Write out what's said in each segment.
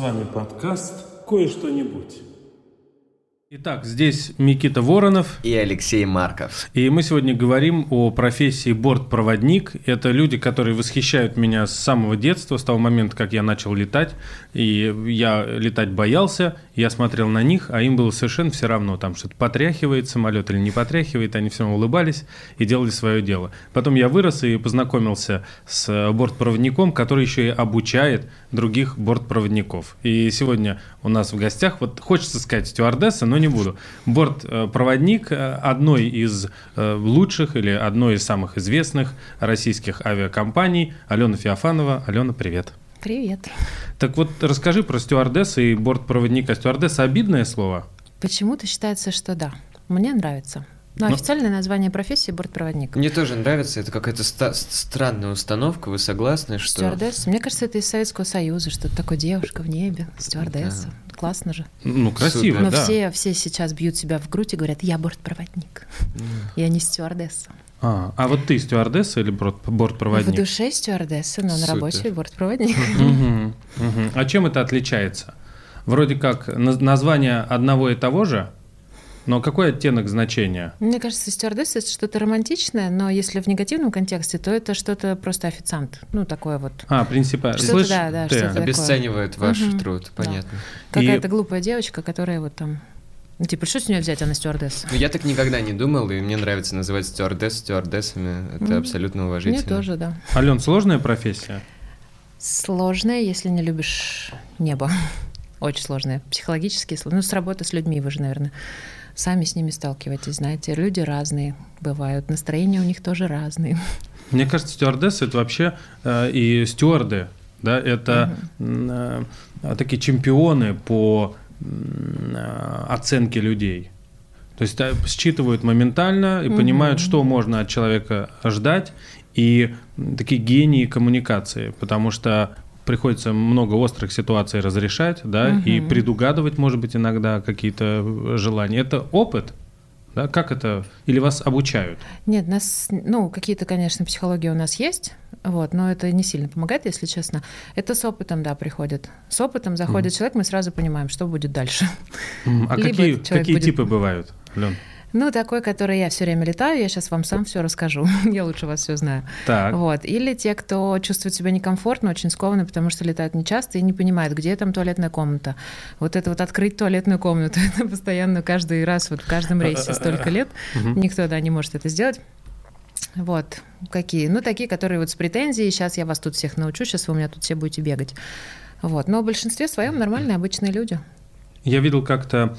вами подкаст «Кое-что-нибудь». Итак, здесь Никита Воронов. И Алексей Марков. И мы сегодня говорим о профессии бортпроводник. Это люди, которые восхищают меня с самого детства, с того момента, как я начал летать. И я летать боялся, я смотрел на них, а им было совершенно все равно, там что-то потряхивает самолет или не потряхивает, они все равно улыбались и делали свое дело. Потом я вырос и познакомился с бортпроводником, который еще и обучает других бортпроводников. И сегодня у нас в гостях, вот хочется сказать стюардесса, но не буду. Бортпроводник э, одной из э, лучших или одной из самых известных российских авиакомпаний Алена Феофанова. Алена, привет. Привет. Так вот, расскажи про стюардесса и бортпроводника. Стюардесса – обидное слово? Почему-то считается, что да. Мне нравится. Но ну, официальное название профессии – бортпроводник. Мне тоже нравится, это какая-то ста- странная установка, вы согласны, что… Стюардесса. Мне кажется, это из Советского Союза, что-то такое девушка в небе, стюардесса. Да. Классно же. Ну, красиво, Супер. Но да. все, все сейчас бьют себя в грудь и говорят, я бортпроводник, mm. я не стюардесса. А, а вот ты стюардесса или бортпроводник? В душе стюардесса, но на работе бортпроводник. А чем это отличается? Вроде как название одного и того же, но какой оттенок значения? Мне кажется, стюардесса это что-то романтичное, но если в негативном контексте, то это что-то просто официант. Ну, такое вот. А, принципиально. Что-то, Слышь, да, да, что-то Обесценивает такое. ваш угу. труд, понятно. Да. Какая-то И... глупая девочка, которая вот там ну, типа, что с нее взять, она стюардесса? Ну, я так никогда не думал, и мне нравится называть стюардесс стюардессами. Это mm. абсолютно уважительно. Мне тоже, да. Ален, сложная профессия? Сложная, если не любишь небо. Очень сложная. Психологически сложная. Ну, с работы с людьми вы же, наверное, сами с ними сталкиваетесь, знаете. Люди разные бывают, настроения у них тоже разные. Мне кажется, стюардессы — это вообще э, и стюарды, да, это угу. э, такие чемпионы по Э, оценки людей. То есть считывают моментально и угу. понимают, что можно от человека ждать, и такие гении коммуникации, потому что приходится много острых ситуаций разрешать, да, угу. и предугадывать, может быть, иногда какие-то желания. Это опыт, да? Как это? Или вас обучают? Нет, нас, ну, какие-то, конечно, психологии у нас есть, вот, но это не сильно помогает, если честно. Это с опытом, да, приходит. С опытом заходит mm. человек, мы сразу понимаем, что будет дальше. Mm. А какие, какие будет... типы бывают, Лен? Ну, такой, который я все время летаю, я сейчас вам сам все расскажу. я лучше вас все знаю. Так. Вот. Или те, кто чувствует себя некомфортно, очень скованно, потому что летают нечасто и не понимают, где там туалетная комната. Вот это вот открыть туалетную комнату, это постоянно каждый раз, вот в каждом рейсе столько лет, никто, да, не может это сделать. Вот, какие? Ну, такие, которые вот с претензией, сейчас я вас тут всех научу, сейчас вы у меня тут все будете бегать. Вот, но в большинстве своем нормальные, обычные люди. Я видел как-то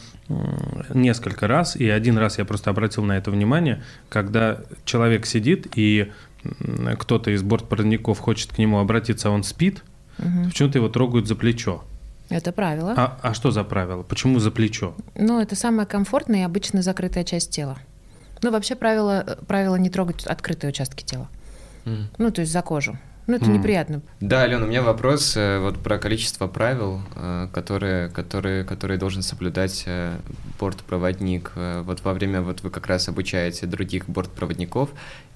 несколько раз, и один раз я просто обратил на это внимание, когда человек сидит, и кто-то из бортпроводников хочет к нему обратиться, а он спит, угу. почему-то его трогают за плечо. Это правило. А, а что за правило? Почему за плечо? Ну, это самая комфортная и обычно закрытая часть тела. Ну, вообще правило, правило не трогать открытые участки тела. Mm. Ну, то есть за кожу. Ну, это mm. неприятно. Да, Алена, у меня вопрос э, вот про количество правил, э, которые, которые, которые должен соблюдать э, бортпроводник. Вот во время, вот вы как раз обучаете других бортпроводников,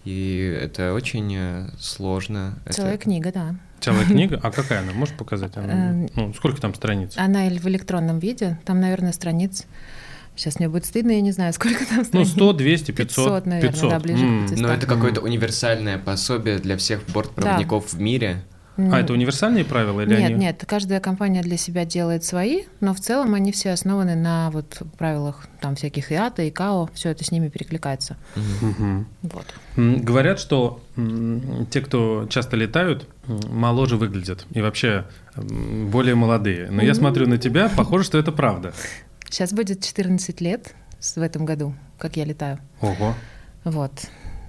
и это очень сложно. Целая это... книга, да. Целая книга? А какая она? Можешь показать? Она, ну, сколько там страниц? Она в электронном виде, там, наверное, страниц Сейчас мне будет стыдно, я не знаю, сколько там страниц. Ну, 100, 200, 500. 500, наверное, 500. да, ближе mm. к 500. Но это какое-то универсальное пособие для всех бортпроводников да. в мире. А это универсальные правила или Нет, они... нет, каждая компания для себя делает свои, но в целом они все основаны на вот правилах там всяких ИАТа, ИКАО, все это с ними перекликается. Угу. Вот. Говорят, что те, кто часто летают, моложе выглядят и вообще более молодые. Но я смотрю на тебя, похоже, что это правда. Сейчас будет 14 лет в этом году, как я летаю. Ого. Вот.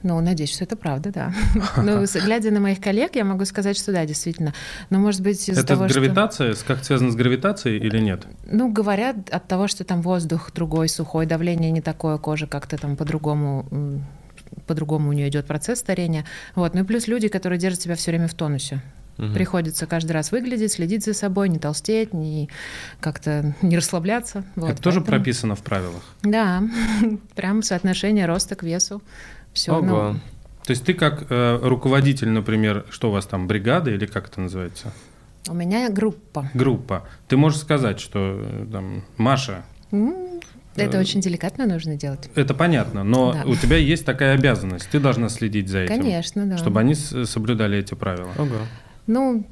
Ну, надеюсь, что это правда, да. Но глядя на моих коллег, я могу сказать, что да, действительно. Но, может быть, из-за это того, гравитация? Что... Как связано с гравитацией или нет? Ну, говорят от того, что там воздух другой, сухой, давление не такое, кожа как-то там по-другому по-другому у нее идет процесс старения. Вот. Ну и плюс люди, которые держат себя все время в тонусе. Угу. Приходится каждый раз выглядеть, следить за собой, не толстеть, не как-то не расслабляться. Вот, Это тоже прописано в правилах? Да, прям соотношение роста к весу. Все. Ого. Ну, то есть ты как э, руководитель, например, что у вас там, бригады или как это называется? У меня группа. Группа. Ты можешь сказать, что э, там Маша. М, Это Э, очень деликатно нужно делать. Это понятно, но Да. у тебя есть такая обязанность. Ты должна следить за этим. Конечно, да. Чтобы они соблюдали эти правила. Ого. Ну,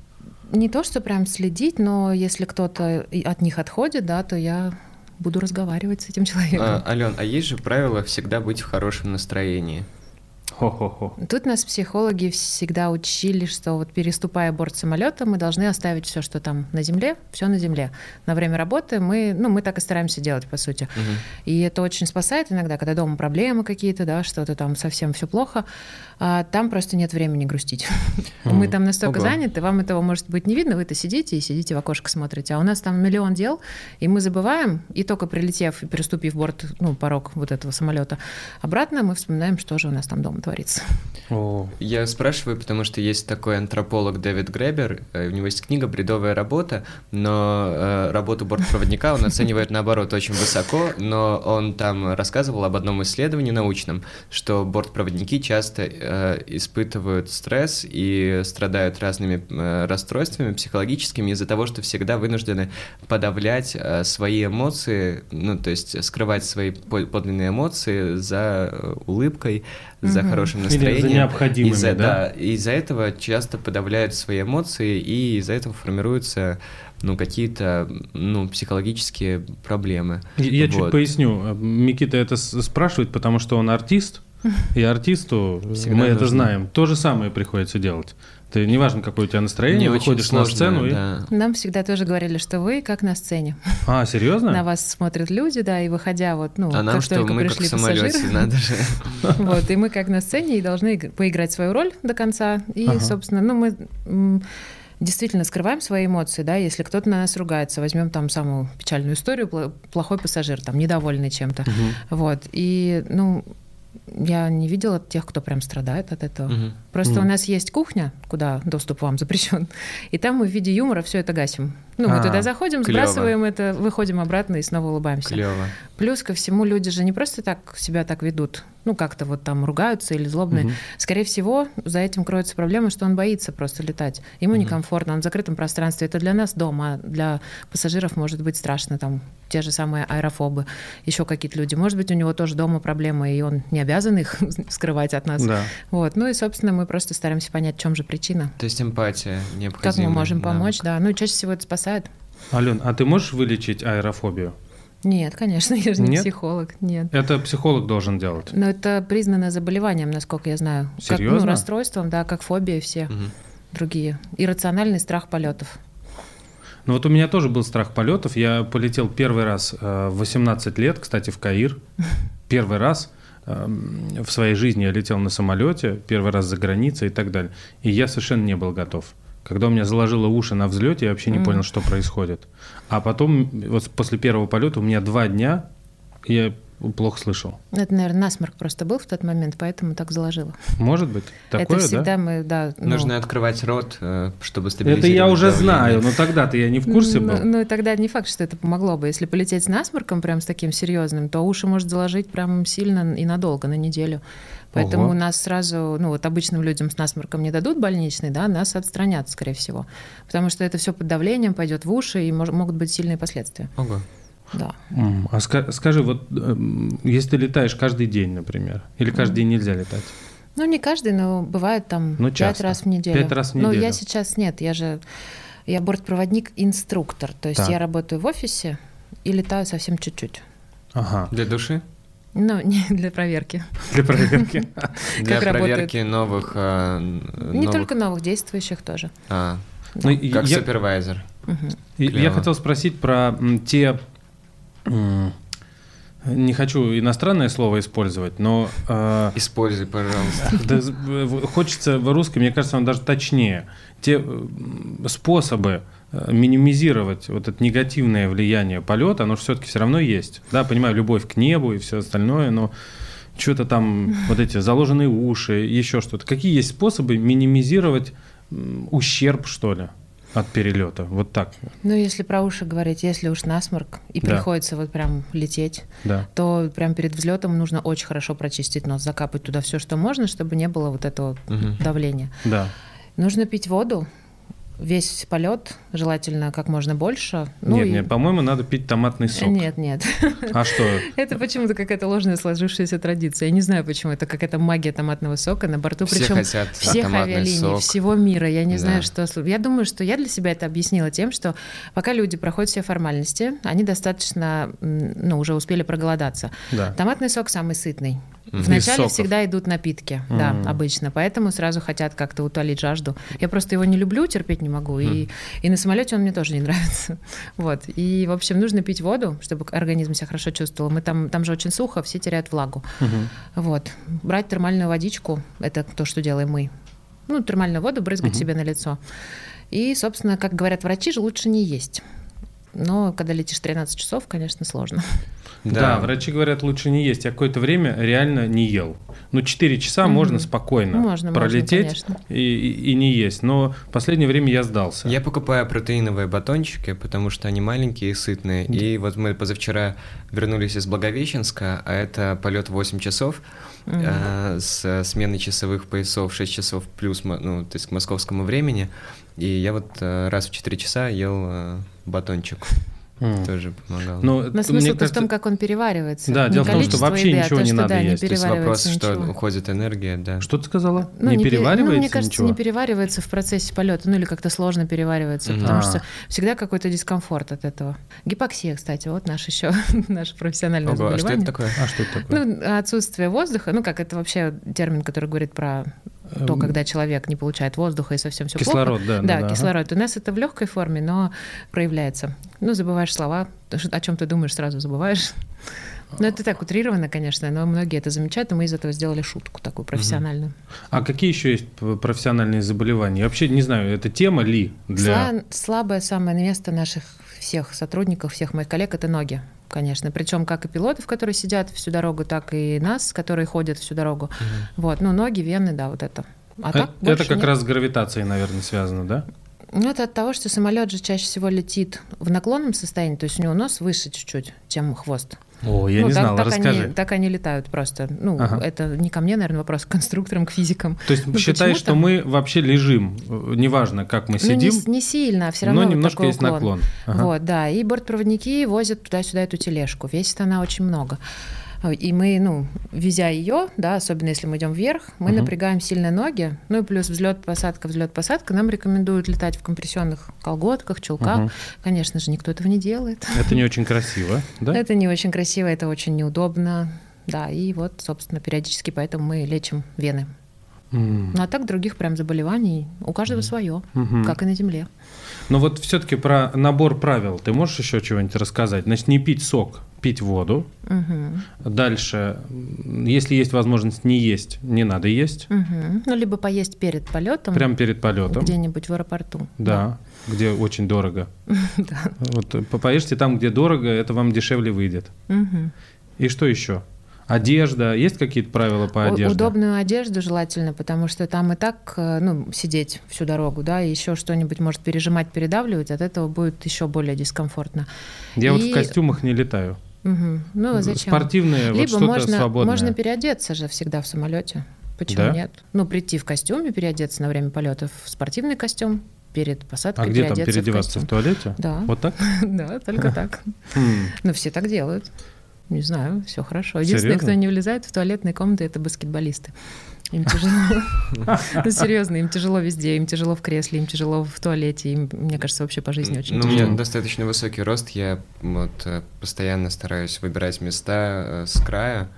не то, что прям следить, но если кто-то от них отходит, да, то я буду разговаривать с этим человеком. А, Ален, а есть же правило всегда быть в хорошем настроении? Хо-хо-хо. Тут нас психологи всегда учили, что вот переступая борт самолета, мы должны оставить все, что там на земле, все на земле. На время работы мы, ну, мы так и стараемся делать, по сути. Мгм. И это очень спасает иногда, когда дома проблемы какие-то, да, что-то там совсем все плохо, а там просто нет времени грустить. Мы там настолько Ого. заняты, вам этого может быть не видно, вы-то сидите и сидите в окошко смотрите, а у нас там миллион дел, и мы забываем, и только прилетев и переступив борт, ну, порог вот этого самолета, обратно мы вспоминаем, что же у нас там дома творится. О, Я спрашиваю, потому что есть такой антрополог Дэвид Гребер, э, у него есть книга «Бредовая работа», но э, работу бортпроводника он оценивает, наоборот, очень высоко, но он там рассказывал об одном исследовании научном, что бортпроводники часто э, испытывают стресс и страдают разными э, расстройствами психологическими из-за того, что всегда вынуждены подавлять э, свои эмоции, ну, то есть скрывать свои по- подлинные эмоции за э, улыбкой, за хорошим Или за настроением. необходимыми, Из-за- да? и из-за этого часто подавляют свои эмоции, и из-за этого формируются ну, какие-то ну, психологические проблемы. Я чуть Вот. поясню. Микита это спрашивает, потому что он артист, и артисту, э, Всегда мы это нужно. знаем, то же самое приходится делать. Ты, неважно, какое у тебя настроение, Мне выходишь на сцену и... да. Нам всегда тоже говорили, что вы как на сцене. А, серьезно? На вас смотрят люди, да, и выходя вот, ну, А нам как что, только мы как пришли в самолете, пассажиры, надо же. вот, и мы как на сцене и должны иг- поиграть свою роль до конца. И, Ага. собственно, ну, мы действительно скрываем свои эмоции, да, если кто-то на нас ругается, возьмем там самую печальную историю, плохой пассажир, там, недовольный чем-то, Мгм. вот, и, ну, я не видела тех, кто прям страдает от этого. Мгм. Просто Мгм. у нас есть кухня, куда доступ вам запрещен, и там мы в виде юмора все это гасим. Ну, мы А, туда заходим, клёво. сбрасываем это, выходим обратно и снова улыбаемся. Клево. Плюс ко всему люди же не просто так себя так ведут, ну как-то вот там ругаются или злобные. Мгм. Скорее всего, за этим кроется проблема, что он боится просто летать. Ему некомфортно, он в закрытом пространстве. Это для нас дома, а для пассажиров может быть страшно, там те же самые аэрофобы, еще какие-то люди. Может быть, у него тоже дома проблемы, и он не обязан их скрывать от нас. Да. Вот. Ну и, собственно, мы просто стараемся понять, в чем же причина. То есть эмпатия необходима. Как мы можем да. помочь, да. Ну и чаще всего это спасает. Ален, а ты можешь вылечить аэрофобию? Нет, конечно, я же не Нет? психолог, нет. Это психолог должен делать. Но это признано заболеванием, насколько я знаю. Как, Серьезно? ну, расстройством, да, как фобия все Мгм. другие. Иррациональный страх полетов. Ну вот у меня тоже был страх полетов. Я полетел первый раз э, в 18 лет, кстати, в Каир. Первый раз эм, в своей жизни я летел на самолете, первый раз за границей и так далее. И я совершенно не был готов. Когда у меня заложило уши на взлете, я вообще не Мгм. понял, что происходит. А потом, вот после первого полета, у меня два дня я плохо слышал. Это, наверное, насморк просто был в тот момент, поэтому так заложило. Может быть, такое, это всегда да? мы, да. ну, Нужно открывать рот, э, чтобы Это стабилизировать я уже давление. знаю, но тогда-то я не в курсе ну, был. Ну, и тогда не факт, что это помогло бы. Если полететь с насморком прям с таким серьезным, то уши может заложить прям сильно и надолго, на неделю. Поэтому Ого. нас сразу, ну вот обычным людям с насморком не дадут больничный, да, нас отстранят, скорее всего. Потому что это все под давлением пойдет в уши, и мож- могут быть сильные последствия. Ого. Да. А ска- скажи, вот эм, если ты летаешь каждый день, например, или каждый день нельзя летать? Ну, не каждый, но бывает там Ну, часто. раз в неделю. Пять раз в Но неделю. я сейчас нет, я же я бортпроводник-инструктор, то есть Так. я работаю в офисе и летаю совсем чуть-чуть. Ага, Для души? Ну, не для проверки. для проверки. Для проверки новых... э, Не новых- только новых, действующих тоже. А, Ну, и как я- супервайзер. Я хотел спросить про те... Не хочу иностранное слово использовать, но э, Используй, пожалуйста. да, хочется в русском, мне кажется, он даже точнее. Те способы минимизировать вот это негативное влияние полета, оно все-таки все равно есть. Да, понимаю, любовь к небу и все остальное, но что-то там, вот эти заложенные уши, еще что-то. Какие есть способы минимизировать ущерб, что ли, от перелета? Вот так, Ну, если про уши говорить, если уж насморк и Да. приходится вот прям лететь, да. то прям перед взлетом нужно очень хорошо прочистить нос, закапать туда все, что можно, чтобы не было вот этого Мгм. давления. Да. Нужно пить воду весь полет, желательно как можно больше. Ну нет, и- нет, по-моему, надо пить томатный сок. Нет, нет. А что? Это почему-то какая-то ложная сложившаяся традиция. Я не знаю, почему это какая-то магия томатного сока на борту. Все Причем хотят всех авиалиний, сок. всего мира. Я не Да. знаю, что... Я думаю, что я для себя это объяснила тем, что пока люди проходят все формальности, они достаточно, ну, уже успели проголодаться. Да. Томатный сок самый сытный. Вначале всегда идут напитки, да, Мгм. обычно. Поэтому сразу хотят как-то утолить жажду. Я просто его не люблю, терпеть не могу. И, и на самолете он мне тоже не нравится. Вот. И, в общем, нужно пить воду, чтобы организм себя хорошо чувствовал. Мы там, там же очень сухо, все теряют влагу. Вот. Брать термальную водичку, это то, что делаем мы. Ну, термальную воду брызгать себе на лицо. И, собственно, как говорят врачи, лучше не есть. Но когда летишь 13 часов, конечно, сложно. Да. врачи говорят, лучше не есть. Я какое-то время реально не ел. Ну, 4 часа можно спокойно Можно, можно, пролететь конечно. и, и- и не есть. Но в последнее время я сдался. Я покупаю протеиновые батончики, потому что они маленькие и сытные. И вот мы позавчера вернулись из Благовещенска, а это полет 8 часов э, с сменой часовых поясов 6 часов плюс, ну, то есть к московскому времени. И я вот э, раз в 4 часа ел э, батончик. М. Тоже помогал. Но Но мне смысл в кажется- том, как он переваривается. Да, Не дело в том, что вообще еды, а ничего то, не что, надо да, не есть. То есть То есть вопрос, переваривается что ничего. уходит энергия, да. Что ты сказала? Ну, не, пере- переваривается ну, мне кажется, ничего? не переваривается в процессе полета, ну или как-то сложно переваривается, Мгм. потому А. что всегда какой-то дискомфорт от этого. Гипоксия, кстати, вот наш еще наше профессиональное Ого, а что это заболевание. такое? А что это такое? Ну, отсутствие воздуха, ну как это вообще термин, который говорит про то, Эм, когда человек не получает воздуха и совсем все Кислород, да. Да, ага. кислород. У нас это в легкой форме, но проявляется. Ну, забываешь слова, о чем ты думаешь, сразу забываешь. Ну, это так утрировано, конечно, но многие это замечают, и мы из этого сделали шутку такую профессиональную. А какие еще есть профессиональные заболевания? Я вообще не знаю, это тема ли для... Сла- слабое самое место наших всех сотрудников, всех моих коллег это ноги, конечно. Причем как и пилотов, которые сидят всю дорогу, так и нас, которые ходят всю дорогу. Вот, ну ноги, вены, да, вот это. А Э, так это как нет. раз с гравитацией, наверное, связано, да? Ну, это от того, что самолет же чаще всего летит в наклонном состоянии, то есть у него нос выше чуть-чуть, чем хвост. О, я Ну, не так, знал, так расскажи. Они, так они летают просто. Ну, Ага. это не ко мне, наверное, вопрос, к конструкторам, к физикам. То есть Ну, считай, что мы вообще лежим, э, неважно, как мы Ну, не, сидим, не сильно, а все равно но вот немножко такой есть уклон. наклон. Ага. Вот, да. И бортпроводники возят туда-сюда эту тележку. Весит она очень много. И мы, ну, везя ее, да, особенно если мы идем вверх, мы Мгм. напрягаем сильно ноги. Ну и плюс взлет, посадка, взлет, посадка. Нам рекомендуют летать в компрессионных колготках, чулках. Мгм. Конечно же, никто этого не делает. Это не очень красиво, да? Это не очень красиво, это очень неудобно. Да, и вот, собственно, периодически поэтому мы лечим вены. Ну а так других прям заболеваний у каждого свое, Мгм. как и на Земле. Но вот все-таки про набор правил ты можешь еще чего-нибудь рассказать? Значит, не пить сок, пить воду. Мгм. Дальше, если есть возможность не есть, не надо есть. Мгм. Ну, либо поесть перед полетом Прямо перед полетом. где-нибудь в аэропорту. Да, где очень дорого. Да. Вот по- поешьте там, где дорого, это вам дешевле выйдет. Мгм. И что еще? Одежда. Есть какие-то правила по одежде? Удобную одежду желательно, потому что там и так, э, ну, сидеть всю дорогу, да, и еще что-нибудь может пережимать, передавливать, от этого будет еще более дискомфортно. Я вот в И- костюмах не летаю. Мгм. Ну, зачем? Спортивные, вот Либо что-то можно, свободное. можно переодеться же всегда в самолете. Почему Да? нет? Ну, прийти в костюме, переодеться на время полета в спортивный костюм, перед посадкой А где там в переодеваться? В, костюм. туалете? Да. Вот так? Да, только так. Хм. Ну, все так делают. Не знаю, все хорошо. Единственное, Серьезно? кто не влезает в туалетные комнаты, это баскетболисты. Им тяжело. Ну, серьезно, им тяжело везде, им тяжело в кресле, им тяжело в туалете, им, мне кажется, вообще по жизни очень Ну, у тяжело. меня достаточно высокий рост, я вот э, постоянно стараюсь выбирать места э, с края,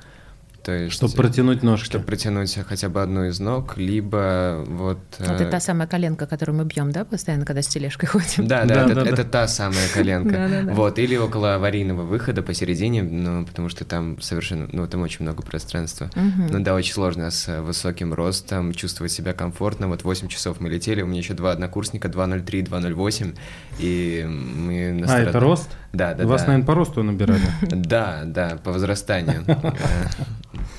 то есть... Чтобы протянуть ножки. чтобы протянуть хотя бы одну из ног, либо вот... Вот э, это та самая коленка, которую мы бьем, да, постоянно, когда с тележкой ходим? Да, да, Да, это, да, да. та самая коленка. Да-да-да. Вот, или около аварийного выхода посередине, ну, потому что там совершенно, ну, там очень много пространства. Мгм. Ну да, очень сложно с высоким ростом чувствовать себя комфортно. Вот 8 часов мы летели, у меня еще два однокурсника, 2.03, 2.08, и мы на А, это рост? Да, да, Вас, да. наверное, по росту набирали. Да, да, по возрастанию. Э,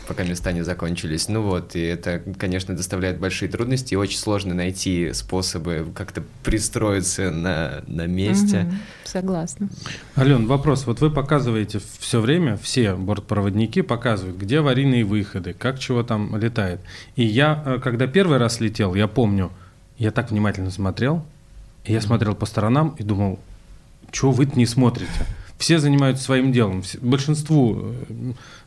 Пока места не закончились. Ну вот, и это, конечно, доставляет большие трудности, и очень сложно найти способы как-то пристроиться на, на месте. Согласна. Ален, вопрос. Вот вы показываете все время, все бортпроводники показывают, где аварийные выходы, как чего там летает. И я, э, когда первый раз летел, я помню, я так внимательно смотрел, я смотрел по сторонам и думал, чего вы не смотрите? Все занимаются своим делом. Большинству,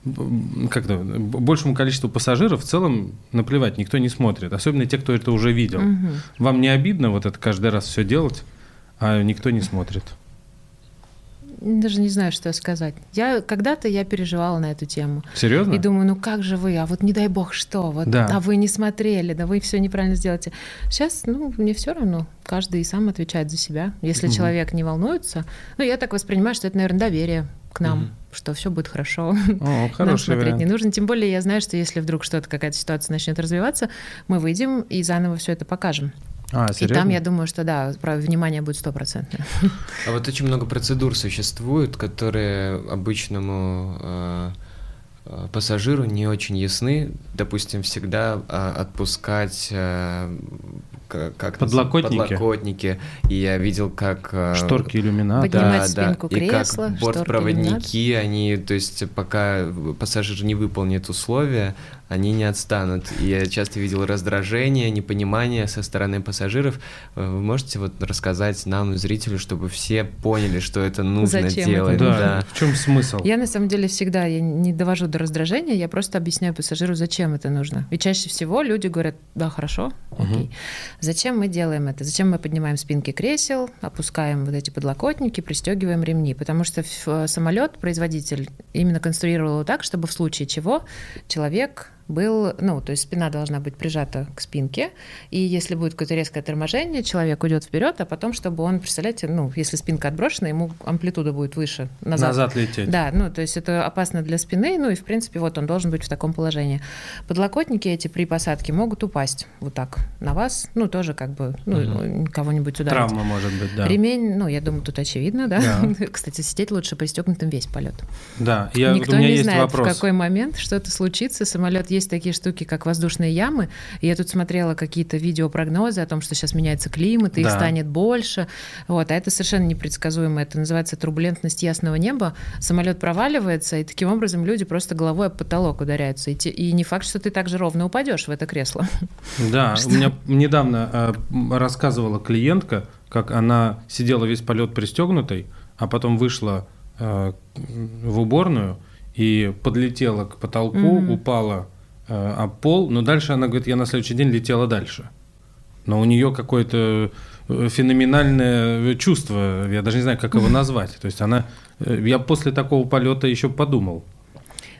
э, как-то, большему количеству пассажиров в целом наплевать, никто не смотрит. Особенно те, кто это уже видел. Мгм. Вам не обидно вот это каждый раз все делать, а никто не смотрит? Даже не знаю, что сказать. Я когда-то я переживала на эту тему. Серьезно? И думаю, ну как же вы, а вот не дай бог что, вот, Да. а вы не смотрели, да вы все неправильно сделаете. Сейчас, ну, мне все равно, каждый сам отвечает за себя. Если Мгм. человек не волнуется, ну, я так воспринимаю, что это, наверное, доверие к нам, Мгм. что все будет хорошо. О, Нам смотреть вариант. не нужно. Тем более я знаю, что если вдруг что-то, какая-то ситуация начнет развиваться, мы выйдем и заново все это покажем. А, И там, я думаю, что да, внимание будет стопроцентное. А вот очень много процедур существует, которые обычному э, э, пассажиру не очень ясны. Допустим, всегда а, отпускать э, как Подлокотники? подлокотники. И я видел, как э, Шторки иллюминатора. Поднимать спинку и кресла, как шторки бортпроводники, они, то есть пока пассажир не выполнит условия, они не отстанут. Я часто видел раздражение, непонимание со стороны пассажиров. Э, Вы можете вот рассказать нам, зрителю, чтобы все поняли, что это нужно Зачем это делать? Да, да. в чем смысл? Я на самом деле всегда я не довожу до раздражения, я просто объясняю пассажиру, зачем это нужно. И чаще всего люди говорят, да, хорошо, окей. Зачем мы делаем это? Зачем мы поднимаем спинки кресел, опускаем вот эти подлокотники, пристегиваем ремни? Потому что в- самолет производитель именно конструировал его так, чтобы в случае чего человек был, ну, то есть спина должна быть прижата к спинке, и если будет какое-то резкое торможение, человек уйдет вперед, а потом, чтобы он, представляете, ну, если спинка отброшена, ему амплитуда будет выше, назад. Назад лететь. Да, ну, то есть это опасно для спины, ну и, в принципе, вот он должен быть в таком положении. Подлокотники эти при посадке могут упасть вот так на вас, ну, тоже как бы, ну, кого-нибудь ударить. Травма может быть, да. Ремень, ну, я думаю, тут очевидно, да? Да. Кстати, сидеть лучше пристегнутым весь полет. Да, я, Никто у меня не есть знает, вопрос. в какой момент что-то случится. Самолет есть такие штуки, как воздушные ямы. И я тут смотрела какие-то видеопрогнозы о том, что сейчас меняется климат, и их Да. станет больше. Вот, а это совершенно непредсказуемо. Это называется турбулентность ясного неба. Самолет проваливается, и таким образом люди просто головой об потолок ударяются. И, те- и не факт, что ты так же ровно упадешь в это кресло. Да, у меня недавно м, рассказывала клиентка, как она сидела весь полет пристегнутой, а потом вышла э, в уборную и подлетела к потолку, Мгм. упала э, об пол, но дальше она говорит, я на следующий день летела дальше. Но у нее какое-то э, феноменальное чувство, я даже не знаю, как его назвать. То есть она, э, я после такого полета еще подумал,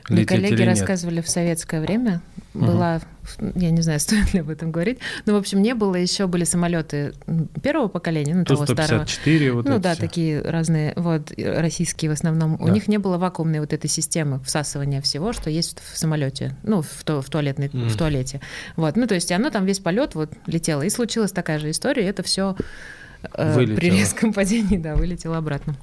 Мне лететь коллеги рассказывали в советское время, была, я не знаю, стоит ли об этом говорить, но, в общем, не было еще, были самолеты первого поколения, ну, того старого. Ту-154, вот ну да, всё. такие разные, вот, российские в основном. У Да. них не было вакуумной вот этой системы всасывания всего, что есть в самолете, ну, в, ту- в, туалетной, Мгм. в туалете. Вот, ну, то есть оно там весь полет вот летело. И случилась такая же история, и это все при Вылетело. резком падении, да, вылетело обратно.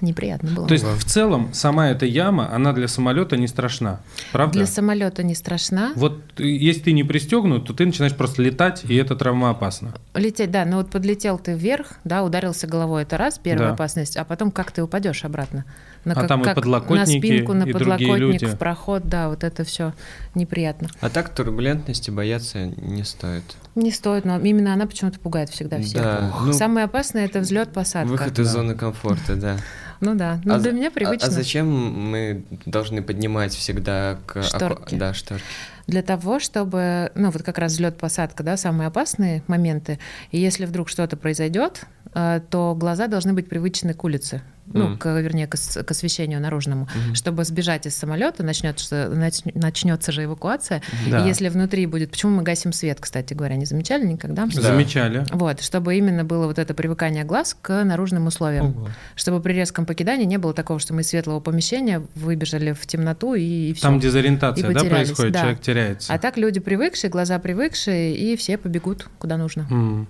Неприятно было. То есть в целом сама эта яма, она для самолета не страшна, правда? Для самолета не страшна. Вот э, если ты не пристегнут, то ты начинаешь просто летать, и это травмоопасно. Лететь, да, но вот подлетел ты вверх, да, ударился головой, это раз, первая Да. опасность, а потом как ты упадешь обратно? На, А как- там и как подлокотники, на спинку, на и подлокотник, люди. в проход, да, вот это все неприятно. А так турбулентности бояться не стоит. Не стоит, но именно она почему-то пугает всегда всех. Да, ну, Самое опасное это взлет, посадка. Выход из Да. зоны комфорта, да. Ну да, но А для меня а- привычно. А, зачем мы должны поднимать всегда к Шторки. Да, шторки. Для того, чтобы, ну вот как раз взлет, посадка, да, самые опасные моменты. И если вдруг что-то произойдет, э, то глаза должны быть привычны к улице. Ну, Мгм. к, вернее, к, к освещению наружному. Мгм. Чтобы сбежать из самолета, начнется, нач- начнется же эвакуация. Да. И если внутри будет... Почему мы гасим свет, кстати говоря, не замечали никогда? Да. Замечали. Вот, чтобы именно было вот это привыкание глаз к наружным условиям. Ого. Чтобы при резком покидании не было такого, что мы из светлого помещения выбежали в темноту и, все. Там дезориентация, И да, происходит, да. человек теряется. А так люди привыкшие, глаза привыкшие, и все побегут куда нужно, М.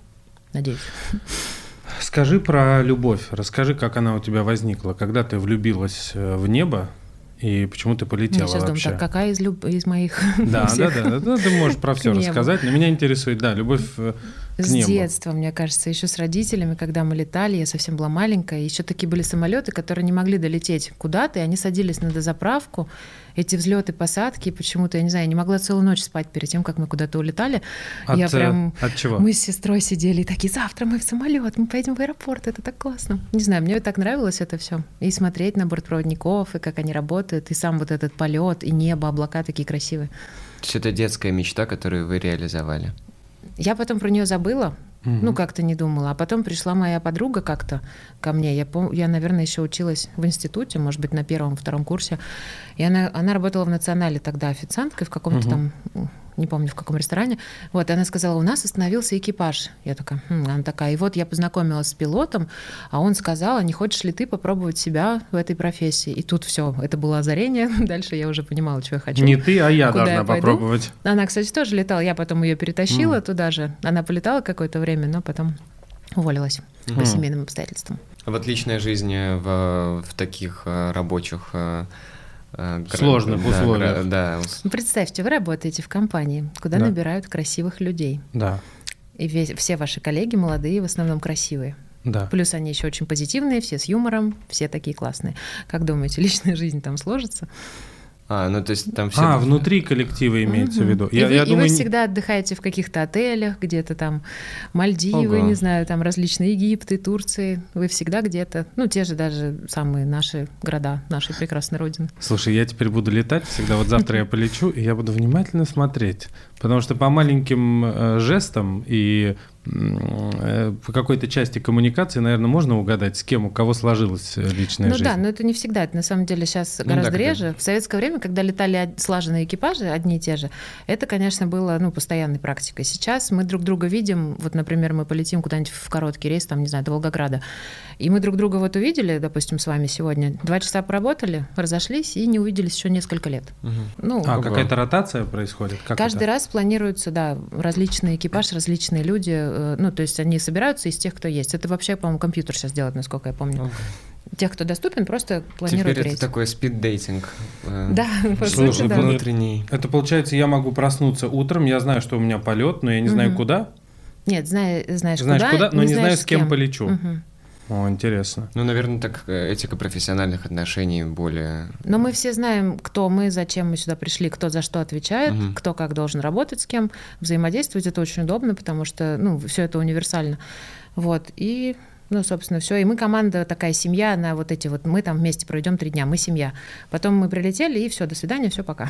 надеюсь. Скажи про любовь. Расскажи, как она у тебя возникла, когда ты влюбилась э, в небо и почему ты полетела Я сейчас думаю, вообще. так какая из, люб- из моих Да, да, да, да, да, ты можешь про все рассказать, но меня интересует, да, любовь э, С небу? детства, мне кажется, еще с родителями, когда мы летали, я совсем была маленькая, еще такие были самолеты, которые не могли долететь куда-то, и они садились на дозаправку, эти взлеты, посадки, почему-то, я не знаю, я не могла целую ночь спать перед тем, как мы куда-то улетали. От, я э, прям... от чего? Мы с сестрой сидели и такие, завтра мы в самолет, мы поедем в аэропорт, это так классно. Не знаю, мне так нравилось это все. И смотреть на бортпроводников, и как они работают, и сам вот этот полет, и небо, облака такие красивые. То есть это детская мечта, которую вы реализовали. Я потом про нее забыла, Мгм. ну как-то не думала. А потом пришла моя подруга как-то ко мне. Я, пом- я наверное, еще училась в институте, может быть, на первом, втором курсе. И она, она работала в национале тогда официанткой в каком-то Мгм. там, не помню, в каком ресторане. Вот, и она сказала, у нас остановился экипаж. Я такая, «Хм». она такая, и вот я познакомилась с пилотом, а он сказал, а не хочешь ли ты попробовать себя в этой профессии? И тут все, это было озарение. Дальше я уже понимала, что я хочу. Не ты, а я Куда должна я пойду? попробовать. Она, кстати, тоже летала. Я потом ее перетащила туда же. Она полетала какое-то время, но потом уволилась по Мгм. семейным обстоятельствам. А вот личная жизнь э, в, в таких э, рабочих... э, э, гра- Сложных да, условиях. Да, ус- Ну, представьте, вы работаете в компании, куда Да. набирают красивых людей. Да, И весь- все ваши коллеги молодые, в основном красивые. да. Плюс они еще очень позитивные, все с юмором, все такие классные. Как думаете, личная жизнь там сложится? А, ну то есть там все... А, внутри коллектива имеется в виду. И, Я, вы, я и думаю, вы всегда отдыхаете в каких-то отелях, где-то там Мальдивы, Ого. не знаю, там различные Египты, Турции. Вы всегда где-то, ну, те же даже самые наши города, нашей прекрасной родины. Слушай, я теперь буду летать всегда. Вот завтра я полечу, и я буду внимательно смотреть. Потому что по маленьким э, жестам и по какой-то части коммуникации, наверное, можно угадать, с кем у кого сложилась э, личная ну жизнь. да, но это не всегда. Это на самом деле сейчас Ну гораздо да, когда- реже. В советское время, когда летали слаженные экипажи, одни и те же, это, конечно, было ну, постоянной практикой. Сейчас мы друг друга видим. Вот, например, мы полетим куда-нибудь в короткий рейс, там, не знаю, до Волгограда. И мы друг друга вот увидели, допустим, с вами сегодня. Два часа поработали, разошлись и не увиделись еще несколько лет. Мгм. Ну, А, какая-то ротация происходит? Как Каждый это? раз планируются, да, различный экипаж, различные люди. Э, Ну, то есть они собираются из тех, кто есть. Это вообще, по-моему, компьютер сейчас делает, насколько я помню. Ого. Тех, кто доступен, просто планируют Теперь рейс. это такой спид-дейтинг. э, Да, по сути, да. ну, Внутренний. Это получается, я могу проснуться утром, я знаю, что у меня полет, но я не знаю куда. Нет, знаешь, знаешь, Знаешь куда, куда, но не знаю, знаешь, с кем полечу. Мгм. О, интересно. Ну, наверное, так э, этика профессиональных отношений более... Но мы все знаем, кто мы, зачем мы сюда пришли, кто за что отвечает, Мгм. кто как должен работать с кем, взаимодействовать. Это очень удобно, потому что, ну, все это универсально. Вот. И ну, собственно, все. И мы команда такая семья на вот эти вот, мы там вместе проведем три дня, мы семья. Потом мы прилетели, и все, до свидания, все, пока.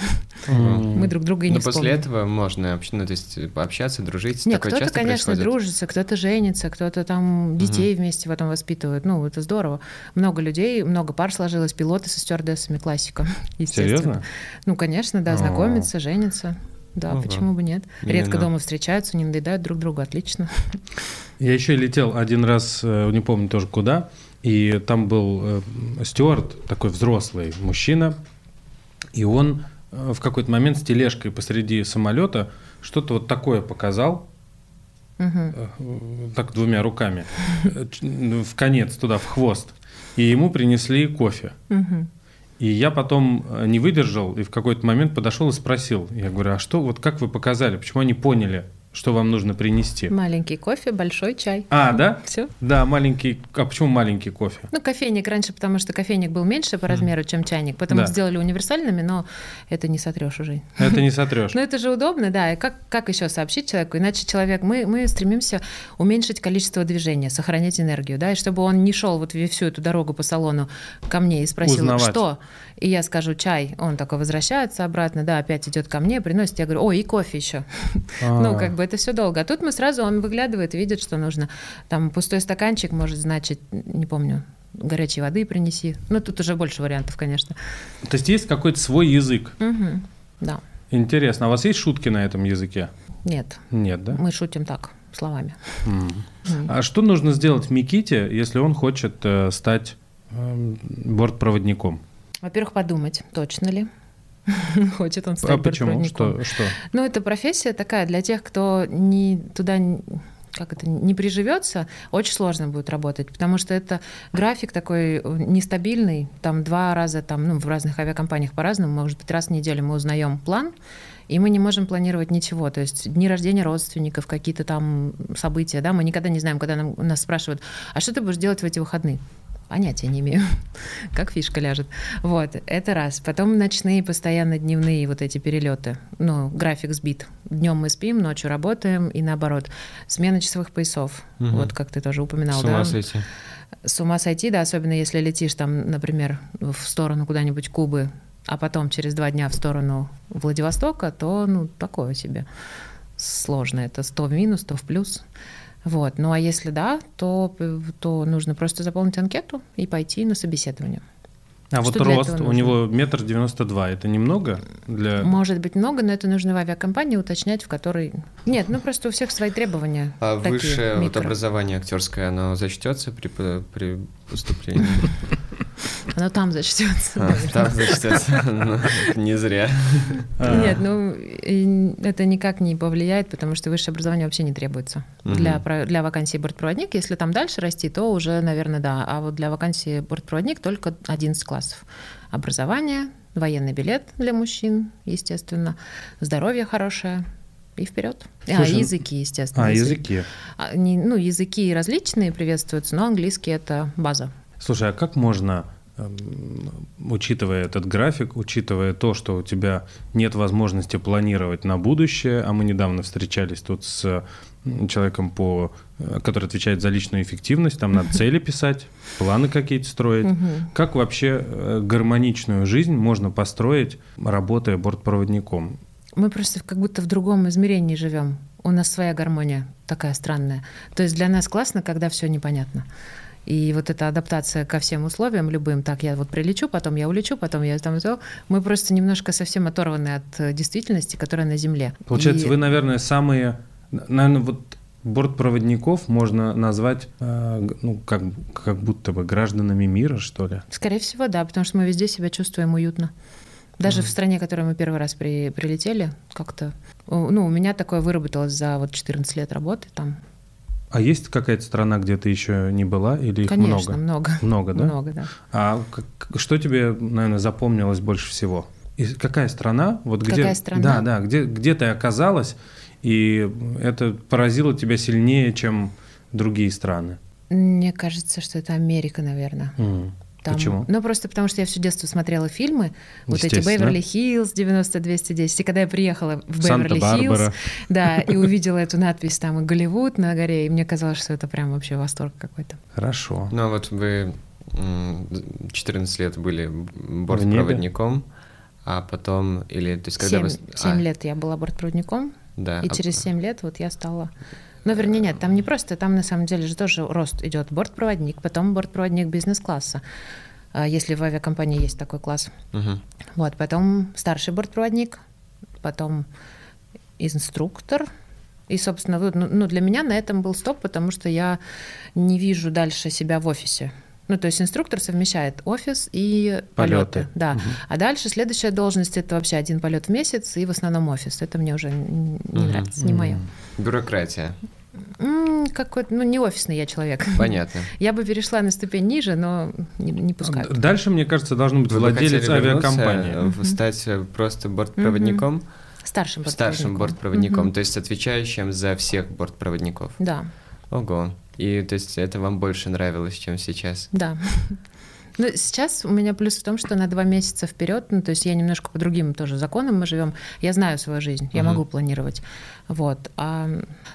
Мы друг друга и не Но после этого можно общ- ну, то есть, общаться, дружить. Нет, Такое кто-то, конечно, происходит? дружится, кто-то женится, кто-то там детей вместе потом воспитывает. Ну, это здорово. Много людей, много пар сложилось, пилоты со стюардессами, классика, естественно. Серьезно? Ну, конечно, да, О. знакомятся, женятся. Да, Ого. почему бы нет? Редко Именно. дома встречаются, не надоедают друг другу, отлично. Я еще летел один раз, э, не помню тоже куда, и там был э, стюард, такой взрослый мужчина, и он э, в какой-то момент с тележкой посреди самолета что-то вот такое показал, э, так двумя руками, ну, в конец туда, в хвост, и ему принесли кофе. Мгм. И я потом э, не выдержал и в какой-то момент подошел и спросил, я говорю, а что, вот как вы показали, почему они поняли, что вам нужно принести? Маленький кофе, большой чай. А, да? Все. Да, маленький. А почему маленький кофе? Ну, кофейник раньше, потому что кофейник был меньше по размеру, чем чайник. Потом Да. сделали универсальными, но это не сотрешь уже. Это не сотрешь. Ну, это же удобно, да. И как, как еще сообщить человеку? Иначе человек, мы, мы стремимся уменьшить количество движения, сохранять энергию, да, и чтобы он не шел вот всю эту дорогу по салону ко мне и спросил, Узнавать. что? И я скажу чай, он такой возвращается обратно, да, опять идет ко мне, приносит, я говорю, о, и кофе еще. Ну, А. как бы это все долго. А тут мы сразу, он выглядывает, видит, что нужно. Там пустой стаканчик может значить, не помню, горячей воды принеси. Ну, тут уже больше вариантов, конечно. То есть есть какой-то свой язык. Мгм. Да. Интересно, а у вас есть шутки на этом языке? Нет, Нет, да? мы шутим так, словами. М. М. А что нужно сделать Миките, если он хочет э, стать эм, бортпроводником? Во-первых, подумать, точно ли хочет он А стать почему? бортпроводником. Что? что? Ну, это профессия такая для тех, кто не туда как это, не приживется, очень сложно будет работать, потому что это график такой э, нестабильный, там два раза, там, ну, в разных авиакомпаниях по-разному, может быть, раз в неделю мы узнаем план, и мы не можем планировать ничего. То есть дни рождения родственников, какие-то там события, да, мы никогда не знаем, когда нам, нас спрашивают, а что ты будешь делать в эти выходные? Понятия не имею, как фишка ляжет. Вот, это раз. Потом ночные, постоянно дневные вот эти перелеты. Ну, график сбит. Днем мы спим, ночью работаем, и наоборот. Смена часовых поясов. Угу. Вот как ты тоже упоминал, С ума да? сойти. С ума сойти, да, особенно если летишь там, например, в сторону куда-нибудь Кубы, а потом через два дня в сторону Владивостока, то, ну, такое себе сложно. Это 100 в минус, 100 в плюс. Вот. Ну а если да, то, то нужно просто заполнить анкету и пойти на собеседование. А Что вот рост, у него метр девяносто два, это немного для... Может быть много, но это нужно в авиакомпании уточнять, в которой... Нет, ну просто у всех свои требования. А высшее вот образование актерское, оно зачтется при, при поступлении? Оно там зачтется. А, там зачтется. Ну, не зря. А. Нет, ну это никак не повлияет, потому что высшее образование вообще не требуется. Для, для вакансии бортпроводник, если там дальше расти, то уже, наверное, да. А вот для вакансии бортпроводник только 11 классов. Образование, военный билет для мужчин, естественно, здоровье хорошее, и вперед. А, Слушай, а языки, естественно. А, языки. А, не, ну, языки различные приветствуются, но английский это база. Слушай, а как можно Эм, учитывая этот график, учитывая то, что у тебя нет возможности планировать на будущее, а мы недавно встречались тут с человеком, по, э, который отвечает за личную эффективность, там надо цели писать, планы какие-то строить. Как вообще э, гармоничную жизнь можно построить, работая бортпроводником? Мы просто как будто в другом измерении живем. У нас своя гармония такая странная. То есть для нас классно, когда все непонятно. И вот эта адаптация ко всем условиям, любым, так, я вот прилечу, потом я улечу, потом я там то, мы просто немножко совсем оторваны от э, действительности, которая на Земле. Получается, и... вы, наверное, самые, наверное, вот бортпроводников можно назвать, э, ну, как, как будто бы гражданами мира, что ли? Скорее всего, да, потому что мы везде себя чувствуем уютно. Даже mm. в стране, в которой мы первый раз при, прилетели, как-то, ну, у меня такое выработалось за вот 14 лет работы там. А есть какая-то страна, где ты еще не была, или их Конечно, много? много. Много, да? Много, да. А как, что тебе, наверное, запомнилось больше всего? И какая страна? Вот где, какая страна? Да, да, где, где ты оказалась, и это поразило тебя сильнее, чем другие страны? Мне кажется, что это Америка, наверное. Mm. Там, Почему? Ну, просто потому что я все детство смотрела фильмы, вот эти Беверли-Хиллз 90-210. И когда я приехала в Беверли-Хиллз, да, и увидела эту надпись там Голливуд на горе, и мне казалось, что это прям вообще восторг какой-то. Хорошо. Ну, а вот вы 14 лет были бортпроводником, а потом, или, то есть когда 7, вы... 7 а. лет я была бортпроводником, да, и а... через 7 лет вот я стала ну, вернее, нет, там не просто, там на самом деле же тоже рост идет. Бортпроводник, потом бортпроводник бизнес-класса, а, если в авиакомпании есть такой класс. Угу. Вот, потом старший бортпроводник, потом инструктор. И, собственно, ну, ну, для меня на этом был стоп, потому что я не вижу дальше себя в офисе. Ну, то есть инструктор совмещает офис и полеты. полеты да. Угу. А дальше следующая должность это вообще один полет в месяц и в основном офис. Это мне уже не угу. нравится, не мое. Бюрократия. Какой-то, ну, не офисный я человек. Понятно. Я бы перешла на ступень ниже, но не, не пускают. Дальше, мне кажется, должен быть Вы владелец авиакомпании. Стать просто бортпроводником? Старшим бортпроводником. Старшим бортпроводником, то есть отвечающим за всех бортпроводников. Да. Ого. И то есть это вам больше нравилось, чем сейчас? Да. Ну, сейчас у меня плюс в том, что на два месяца вперед, ну, то есть я немножко по другим тоже законам мы живем. Я знаю свою жизнь, я uh-huh. могу планировать. Вот. А,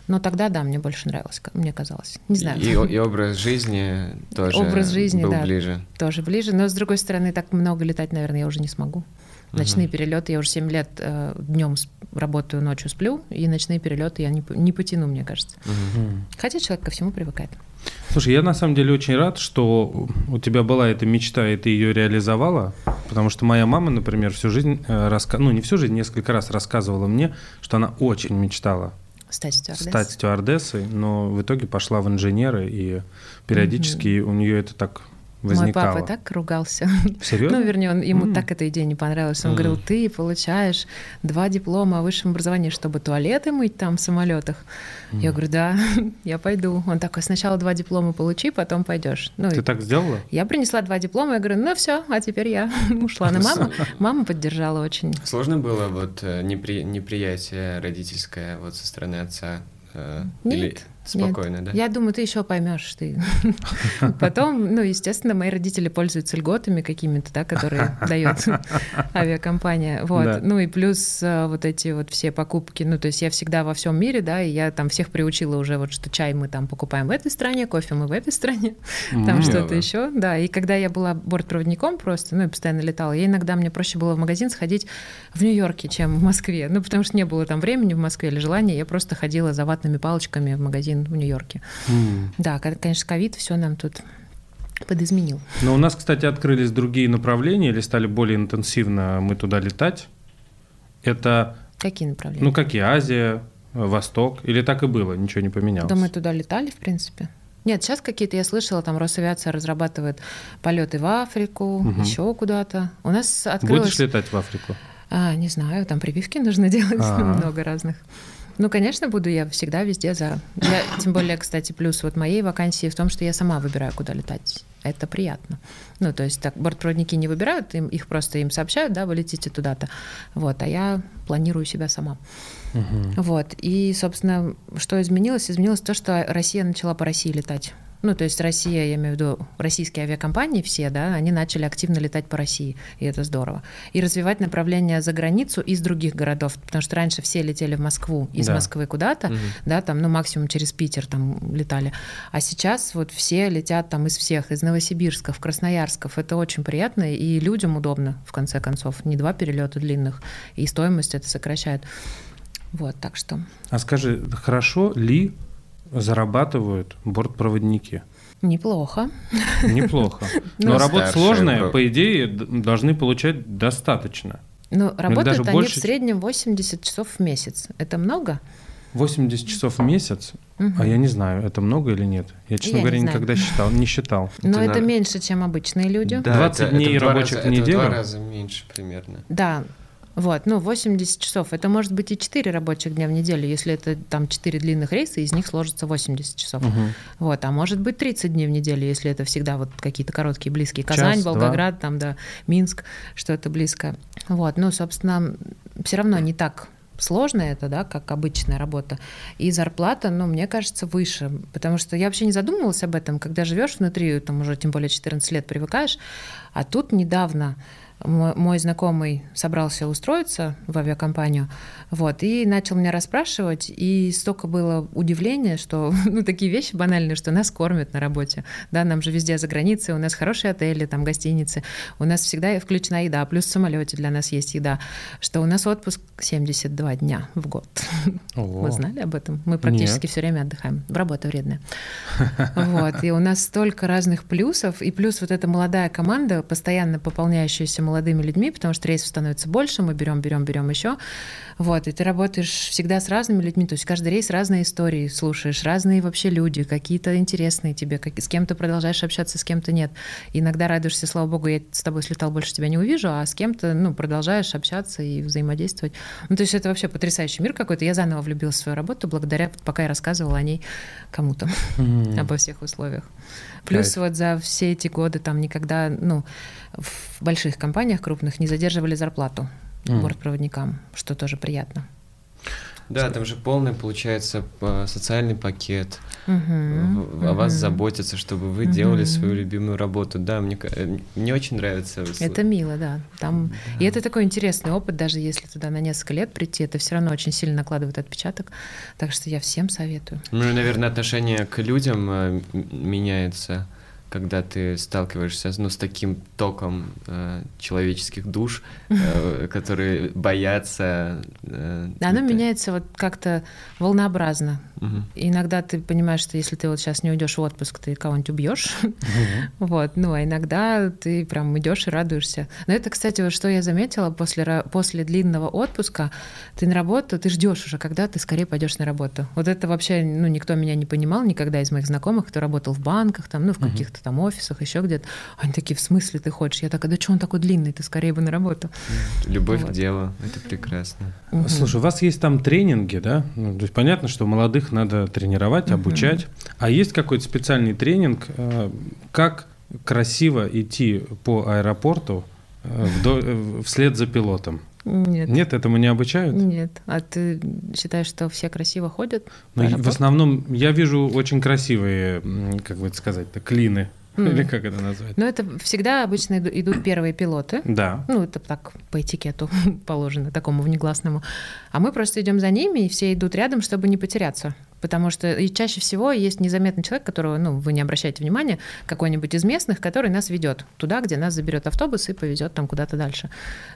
но тогда, да, мне больше нравилось, мне казалось. Не знаю. И, и образ жизни тоже образ жизни, был да, ближе. Тоже ближе. Но, с другой стороны, так много летать, наверное, я уже не смогу. Ночные uh-huh. перелеты, я уже 7 лет э, днем работаю, ночью сплю, и ночные перелеты я не, не потяну, мне кажется. Uh-huh. Хотя человек ко всему привыкает. Слушай, я на самом деле очень рад, что у тебя была эта мечта, и ты ее реализовала, потому что моя мама, например, всю жизнь, э, раска... ну не всю жизнь, несколько раз рассказывала мне, что она очень мечтала стать стюардессой, стать стюардессой но в итоге пошла в инженеры, и периодически угу. у нее это так возникало? Мой папа так ругался. Серьезно? Ну, вернее, он, ему М. так эта идея не понравилась. Он М. говорил, ты получаешь два диплома о высшем образовании, чтобы туалеты мыть там в самолетах. Я говорю, да, я пойду. Он такой, сначала два диплома получи, потом пойдешь. Ну, Ты и так сделала? я принесла два диплома, я говорю, ну все, а теперь я ушла. Но мама, мама поддержала очень. Сложно было вот э, непри- неприятие родительское вот со стороны отца? э, Или Нет, спокойно, да? Я думаю, ты еще поймешь ты. Потом, ну, естественно, мои родители пользуются льготами какими-то, да, которые дает авиакомпания. Вот. Да. Ну и плюс а, вот эти вот все покупки. Ну, то есть я всегда во всем мире, да, и я там всех приучила уже вот, что чай мы там покупаем в этой стране, кофе мы в этой стране, там М. что-то еще. Да, и когда я была бортпроводником просто, ну, и постоянно летала, я иногда мне проще было в магазин сходить в Нью-Йорке, чем в Москве. Ну, потому что не было там времени в Москве или желания, я просто ходила за ватными палочками в магазин в Нью-Йорке. М. Да, ко- конечно, ковид все нам тут подизменил. Но у нас, кстати, открылись другие направления или стали более интенсивно мы туда летать. Это, Какие направления? ну, какие, Азия, Восток, или так и было, ничего не поменялось? Да мы туда летали, в принципе. Нет, сейчас какие-то, я слышала, там Росавиация разрабатывает полеты в Африку, Мгм. еще куда-то. У нас открылось... Будешь летать в Африку? А, не знаю, там прививки нужно делать А. много разных. Ну, конечно, буду я всегда везде за. Я, тем более, кстати, плюс вот моей вакансии в том, что я сама выбираю, куда летать. Это приятно. Ну, то есть так бортпроводники не выбирают, им, их просто им сообщают, да, вы летите туда-то. Вот, а я планирую себя сама. Мгм. Вот. И, собственно, что изменилось? Изменилось то, что Россия начала по России летать. Ну, то есть Россия, я имею в виду российские авиакомпании все, да, они начали активно летать по России, и это здорово. И развивать направления за границу из других городов, потому что раньше все летели в Москву, из Да. Москвы куда-то, Мгм. да, там, ну, максимум через Питер там летали. А сейчас вот все летят там из всех, из Новосибирсков, Красноярсков. Это очень приятно, и людям удобно, в конце концов. Не два перелета длинных, и стоимость это сокращает. Вот, так что А скажи, хорошо ли зарабатывают бортпроводники? неплохо. Неплохо. Ну, Но работа сложная, по идее, должны получать достаточно. Ну, работают они больше, в среднем 80 часов в месяц. Это много? 80 часов в месяц, а я не знаю, это много или нет. Я, честно Я говоря, никогда считал, не считал. Но Это это меньше, чем обычные люди. Да, 20 это- это дней два рабочих раза- в это в неделю? два раза меньше примерно. Да. Вот, ну, 80 часов. Это может быть и 4 рабочих дня в неделю, если это там 4 длинных рейса, из них сложится 80 часов. Мгм. Вот, а может быть 30 дней в неделю, если это всегда вот какие-то короткие, близкие. Казань, Час, Волгоград, там, да, Минск, что-то близко. Вот, ну, собственно, все равно не так сложно это, да, как обычная работа. И зарплата, ну, мне кажется, выше. Потому что я вообще не задумывалась об этом, когда живешь внутри, там уже тем более 14 лет привыкаешь. А тут недавно мой, мой знакомый собрался устроиться в авиакомпанию, вот, и начал меня расспрашивать, и столько было удивления, что, ну, такие вещи банальные, что нас кормят на работе, да, нам же везде за границей, у нас хорошие отели, там, гостиницы, у нас всегда включена еда, плюс в самолете для нас есть еда, что у нас отпуск 72 дня в год. Вы О. знали об этом? Мы практически Нет. все время отдыхаем. Работа вредная. Вот. И у нас столько разных плюсов. И плюс вот эта молодая команда, постоянно пополняющаяся молодыми людьми, потому что рейсов становится больше, мы берем, берем, берем еще. Вот. И ты работаешь всегда с разными людьми. То есть каждый рейс разные истории слушаешь, разные вообще люди, какие-то интересные тебе, как- с кем-то продолжаешь общаться, с кем-то нет. Иногда радуешься, слава богу, я с тобой слетал, больше тебя не увижу, а с кем-то, ну, продолжаешь общаться и взаимодействовать. Ну, то есть это вообще потрясающий мир какой-то. Я заново влюбилась в свою работу благодаря, пока я рассказывала о ней кому-то, М. обо всех условиях. Плюс Кайф. вот за все эти годы там никогда, ну, в больших компаниях крупных не задерживали зарплату М. бортпроводникам, что тоже приятно. Да, там же полный, получается, п- социальный пакет. В- О вас мгм. заботятся, чтобы вы делали Мгм. свою любимую работу. Да, мне, э, мне очень нравится. Это мило, да. Там... И это такой интересный опыт, даже если туда на несколько лет прийти, это все равно очень сильно накладывает отпечаток. Так что я всем советую. Ну, и, наверное, отношение к людям э, меняется, когда ты сталкиваешься ну, с таким током э, человеческих душ, э, которые боятся. э, Оно летать. меняется вот как-то волнообразно. И иногда ты понимаешь, что если ты вот сейчас не уйдешь в отпуск, ты кого-нибудь убьешь. Вот, ну, а иногда ты прям идешь и радуешься. Но это, кстати, вот что я заметила после, после длинного отпуска, ты на работу, ты ждешь уже, когда ты скорее пойдешь на работу. Вот это вообще, ну, никто меня не понимал никогда из моих знакомых, кто работал в банках, там, ну, в каких-то там офисах, еще где-то. Они такие, в смысле ты хочешь? Я такая, да что он такой длинный, ты скорее бы на работу. Любовь Вот. к делу, это прекрасно. Слушай, у вас есть там тренинги, да? Ну, то есть понятно, что молодых надо тренировать, обучать. А есть какой-то специальный тренинг, э, как красиво идти по аэропорту э, э, вслед за пилотом? Нет. Нет, этому не обучают? Нет. А ты считаешь, что все красиво ходят? Ну, в основном я вижу очень красивые, как бы это сказать-то, клины. М. Или как это назвать? Ну, это всегда обычно иду- идут первые пилоты. Да. Ну, это так по этикету положено, такому внегласному. А мы просто идем за ними, и все идут рядом, чтобы не потеряться. Потому что и чаще всего есть незаметный человек, которого, ну, вы не обращаете внимания, какой-нибудь из местных, который нас ведет туда, где нас заберет автобус и повезет там куда-то дальше.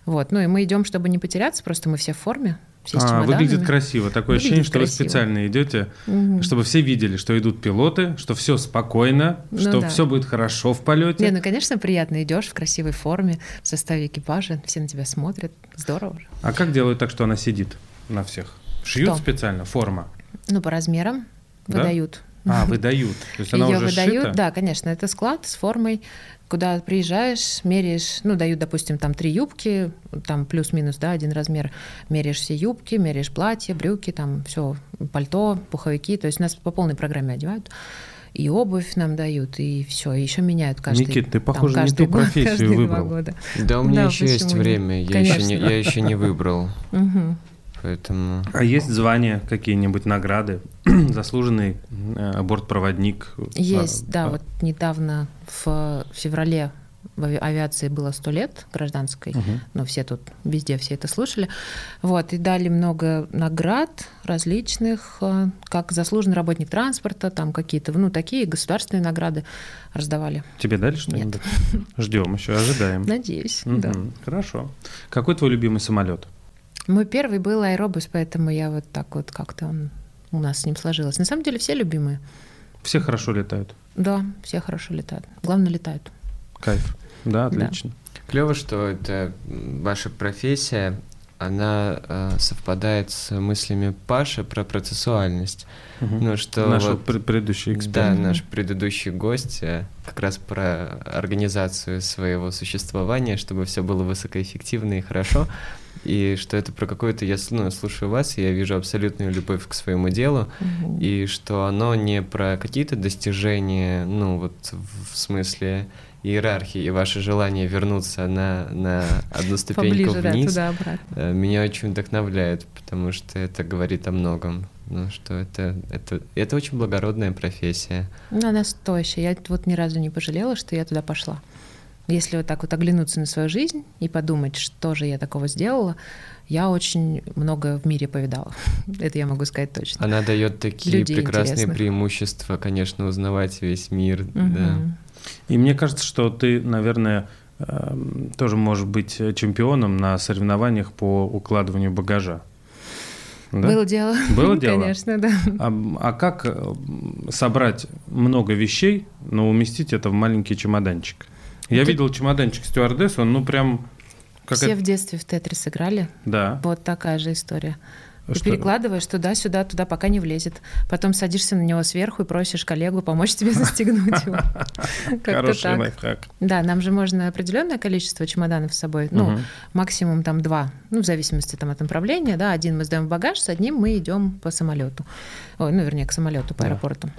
Вот. Ну и мы идем, чтобы не потеряться, просто мы все в форме, все с А, выглядит красиво. Такое Выглядит ощущение, что вы красиво. специально идете, Мгм. чтобы все видели, что идут пилоты, что все спокойно, Ну что да. все будет хорошо в полете. Не, ну, конечно, приятно идешь в красивой форме, в составе экипажа, все на тебя смотрят, здорово же. А как делают так, что она сидит на всех? Шьют Что? специально форма. Ну, по размерам Да? выдают. А, выдают. То есть она Ее уже выдают, сшита? да, конечно, это склад с формой, куда приезжаешь, меряешь, ну, дают, допустим, там три юбки, там плюс-минус, да, один размер, меряешь все юбки, меряешь платье, брюки, там все, пальто, пуховики, то есть нас по полной программе одевают. И обувь нам дают, и все, еще меняют каждый. Никит, ты, там, похоже, не каждый ту год, профессию выбрал. Да, у меня Да, еще есть время, я еще, не, я еще не выбрал, Мгм. Поэтому... А есть звания, какие-нибудь награды? Заслуженный э, бортпроводник? Есть, А, да, а, вот недавно в феврале в ави- авиации было сто лет гражданской, Мгм. ну, все тут, везде все это слушали. Вот, и дали много наград различных, э, как заслуженный работник транспорта, там какие-то, ну, такие государственные награды раздавали. Тебе дали что-нибудь? Ждем еще, ожидаем. Надеюсь, да. Хорошо. Какой твой любимый самолет? Мой первый был аэробус, поэтому я вот так вот как-то он у нас с ним сложилось. На самом деле все любимые. Все хорошо летают. Да, все хорошо летают. Главное, летают. Кайф. Да, Да. отлично. Клево, что это ваша профессия, она э, совпадает с мыслями Паши про процессуальность. Мгм. Ну, что Наш вот- пр- предыдущий эксперт. Да, наш предыдущий гость э, как раз про организацию своего существования, чтобы все было высокоэффективно и хорошо. И что это про какое-то, я ну, слушаю вас, и я вижу абсолютную любовь к своему делу, Мгм. и что оно не про какие-то достижения, ну вот в смысле иерархии и ваше желание вернуться на, на одну ступеньку Поближе, да, вниз, туда-обратно. э, меня очень вдохновляет, потому что это говорит о многом. Ну, что это, это, это очень благородная профессия. Ну, она стоящая. Я вот ни разу не пожалела, что я туда пошла. Если вот так вот оглянуться на свою жизнь и подумать, что же я такого сделала, я очень много в мире повидала. Это я могу сказать точно. Она дает такие Людей прекрасные интересных. преимущества, конечно, узнавать весь мир. Да. Мгм. И мне кажется, что ты, наверное, эм, тоже можешь быть чемпионом на соревнованиях по укладыванию багажа. Да? Было дело. Было дело? Конечно, да. А, а как эм, собрать много вещей, но уместить это в маленький чемоданчик? Я Это- видел чемоданчик стюардесс, он ну прям... Как Все это- в детстве в Тетрис играли. Да. Вот такая же история. Ты Что- перекладываешь туда-сюда, туда, пока не влезет. Потом садишься на него сверху и просишь коллегу помочь тебе застегнуть его. Хороший лайфхак. Да, нам же можно определенное количество чемоданов с собой. Ну, максимум там два, ну, в зависимости там от направления, да, один мы сдаем в багаж, с одним мы идем по самолету. Ой, ну, вернее, к самолету, по аэропорту.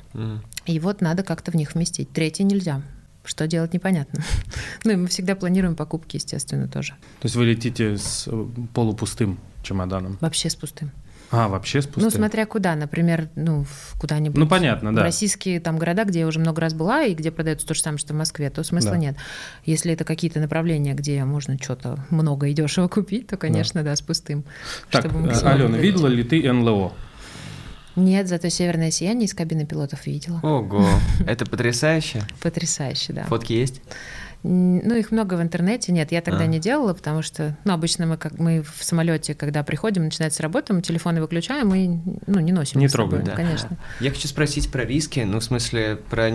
И вот надо как-то в них вместить. Третий нельзя. Что делать, непонятно. Ну, и мы всегда планируем покупки, естественно, тоже. То есть вы летите с э, полупустым чемоданом? Вообще с пустым. А, вообще с пустым? Ну, смотря куда, например, ну, куда-нибудь. Ну, понятно, да. В российские там города, где я уже много раз была и где продается то же самое, что в Москве, то смысла Да. нет. Если это какие-то направления, где можно что-то много и дешево купить, то, конечно, да, с пустым. Так, э, Алена, видела ли ты НЛО? Нет, зато северное сияние из кабины пилотов видела. Ого, это потрясающе. Потрясающе, да. Фотки есть? Ну, их много в интернете. Нет, я тогда А. не делала, потому что, ну, обычно мы, как мы в самолете, когда приходим, начинается работа, мы телефоны выключаем и, ну, не носим Не трогаем. Да. конечно. Я хочу спросить про риски, ну, в смысле, про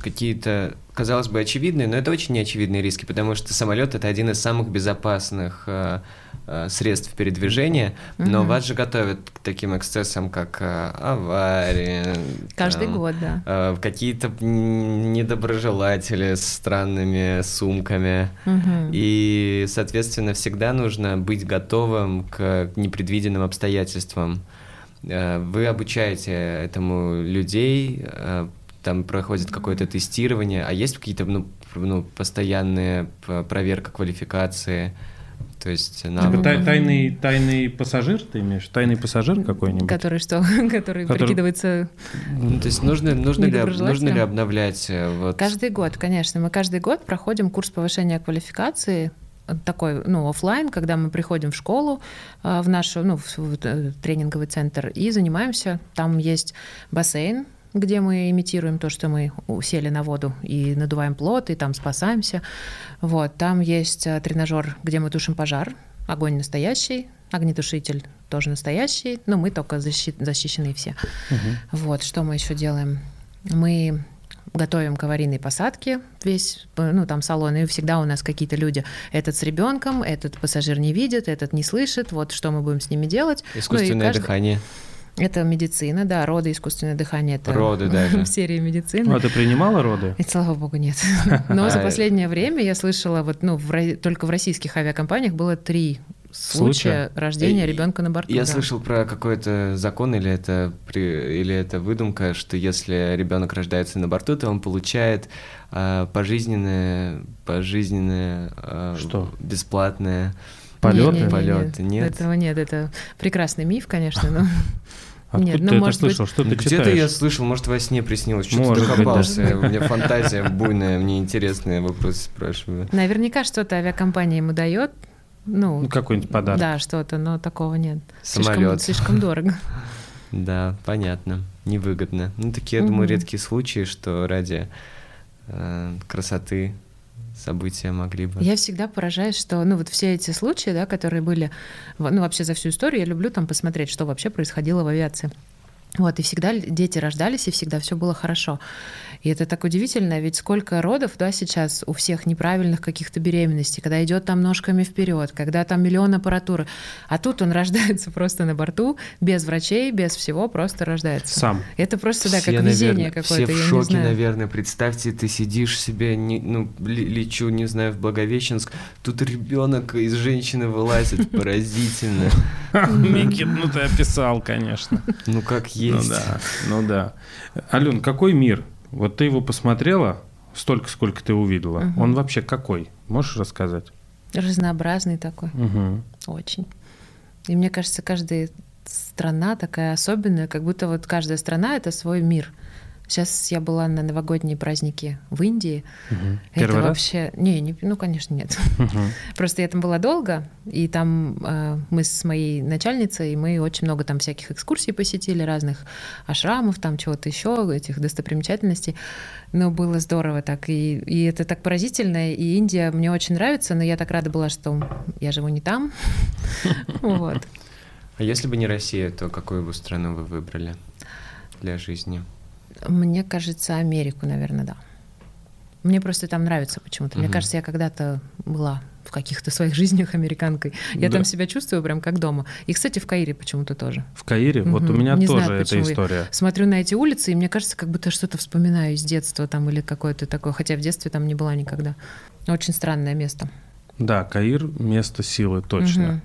какие-то, казалось бы, очевидные, но это очень неочевидные риски, потому что самолет это один из самых безопасных э, э, средств передвижения, но Мгм. вас же готовят к таким эксцессам, как э, аварии. Каждый там, год, да. э, Какие-то недоброжелатели с странными сумками. Мгм. И, соответственно, всегда нужно быть готовым к непредвиденным обстоятельствам. Вы обучаете этому людей, там проходит какое-то тестирование, а есть какие-то ну, ну, постоянные проверка квалификации, то есть Типа навык- тай- тайный, тайный пассажир ты имеешь? Тайный пассажир какой-нибудь? Который что? Который Который- прикидывается Ну, то есть нужно, нужно, ли, нужно ли обновлять э, вот Каждый год, конечно. Мы каждый год проходим курс повышения квалификации э, такой, ну, оффлайн, когда мы приходим в школу, э, в наш, ну, в, тренинговый центр и занимаемся. Там есть бассейн, где мы имитируем то, что мы сели на воду и надуваем плот, и там спасаемся. Вот. Там есть э, тренажер, где мы тушим пожар. Огонь настоящий, огнетушитель тоже настоящий, но мы только защи- защищены все. Вот, что мы еще делаем? Мы готовим к аварийной посадке весь, э, ну, там салон, и всегда у нас какие-то люди, этот с ребенком, этот пассажир не видит, этот не слышит, вот что мы будем с ними делать. Ну, искусственное каждый- дыхание. Это медицина, да, роды, искусственное дыхание, это Роды даже. в серии медицины. А ты принимала роды? И, слава богу, нет. Но за А, последнее время я слышала, вот, ну, в только в российских авиакомпаниях было три Случая? случая рождения И- ребенка на борту. Я да. слышал про какой-то закон или это при- или это выдумка, что если ребенок рождается на борту, то он получает а, пожизненное, пожизненное а, Что? бесплатное. Полеты? Не-не-не-не, Полеты, нет? Этого нет, это прекрасный миф, конечно, но... Откуда Нет, ну, ты это может быть- слышал? Что ты Где-то читаешь? я слышал, может, во сне приснилось, что-то Может быть, докопался. У меня фантазия буйная, мне интересные вопросы спрашиваю. Наверняка что-то авиакомпания ему дает. Ну, Ну, какой-нибудь подарок. да, что-то, но такого нет. Слишком, Самолет. слишком дорого. Да, понятно. Невыгодно. Ну, такие, я думаю, редкие случаи, что ради э, красоты события могли бы. Я всегда поражаюсь, что, ну, вот все эти случаи, да, которые были, ну, вообще за всю историю, я люблю там посмотреть, что вообще происходило в авиации. Вот, и всегда дети рождались, и всегда все было хорошо. И это так удивительно, ведь сколько родов, да, сейчас у всех неправильных каких-то беременностей, когда идет там ножками вперед, когда там миллион аппаратуры, а тут он рождается просто на борту, без врачей, без всего, просто рождается. Сам. Это просто, да, Все, как везение какое-то, Все в я шоке, не знаю. наверное. Представьте, ты сидишь себе, не- ну, лечу, не знаю, в Благовещенск, тут ребенок из женщины вылазит, поразительно. Микит, ну ты описал, конечно. Ну, как есть. да, ну да. Ален, какой мир? Вот ты его посмотрела, столько, сколько ты увидела. Мгм. Он вообще какой? Можешь рассказать? Разнообразный такой. Мгм. Очень. И мне кажется, каждая страна такая особенная, как будто вот каждая страна — это свой мир. Сейчас я была на новогодние праздники в Индии. Мгм. это Первый раз? вообще... Не, не, ну, конечно, нет. Мгм. Просто я там была долго, и там э, мы с моей начальницей, мы очень много там всяких экскурсий посетили, разных ашрамов, там чего-то еще, этих достопримечательностей. Но было здорово так, и, и это так поразительно, и Индия мне очень нравится, но я так рада была, что я живу не там. Вот. А если бы не Россия, то какую бы страну вы выбрали для жизни? Мне кажется, Америку, наверное, да. Мне просто там нравится почему-то. Мне кажется, я когда-то была в каких-то своих жизнях американкой. Я Да. там себя чувствую прям как дома. И, кстати, в Каире почему-то тоже. В Каире? Вот у меня Не тоже знаю, эта я- история. Смотрю на эти улицы, и мне кажется, как будто что-то вспоминаю из детства там или какое-то такое. Хотя в детстве там не была никогда. Очень странное место. Да, Каир — место силы, точно.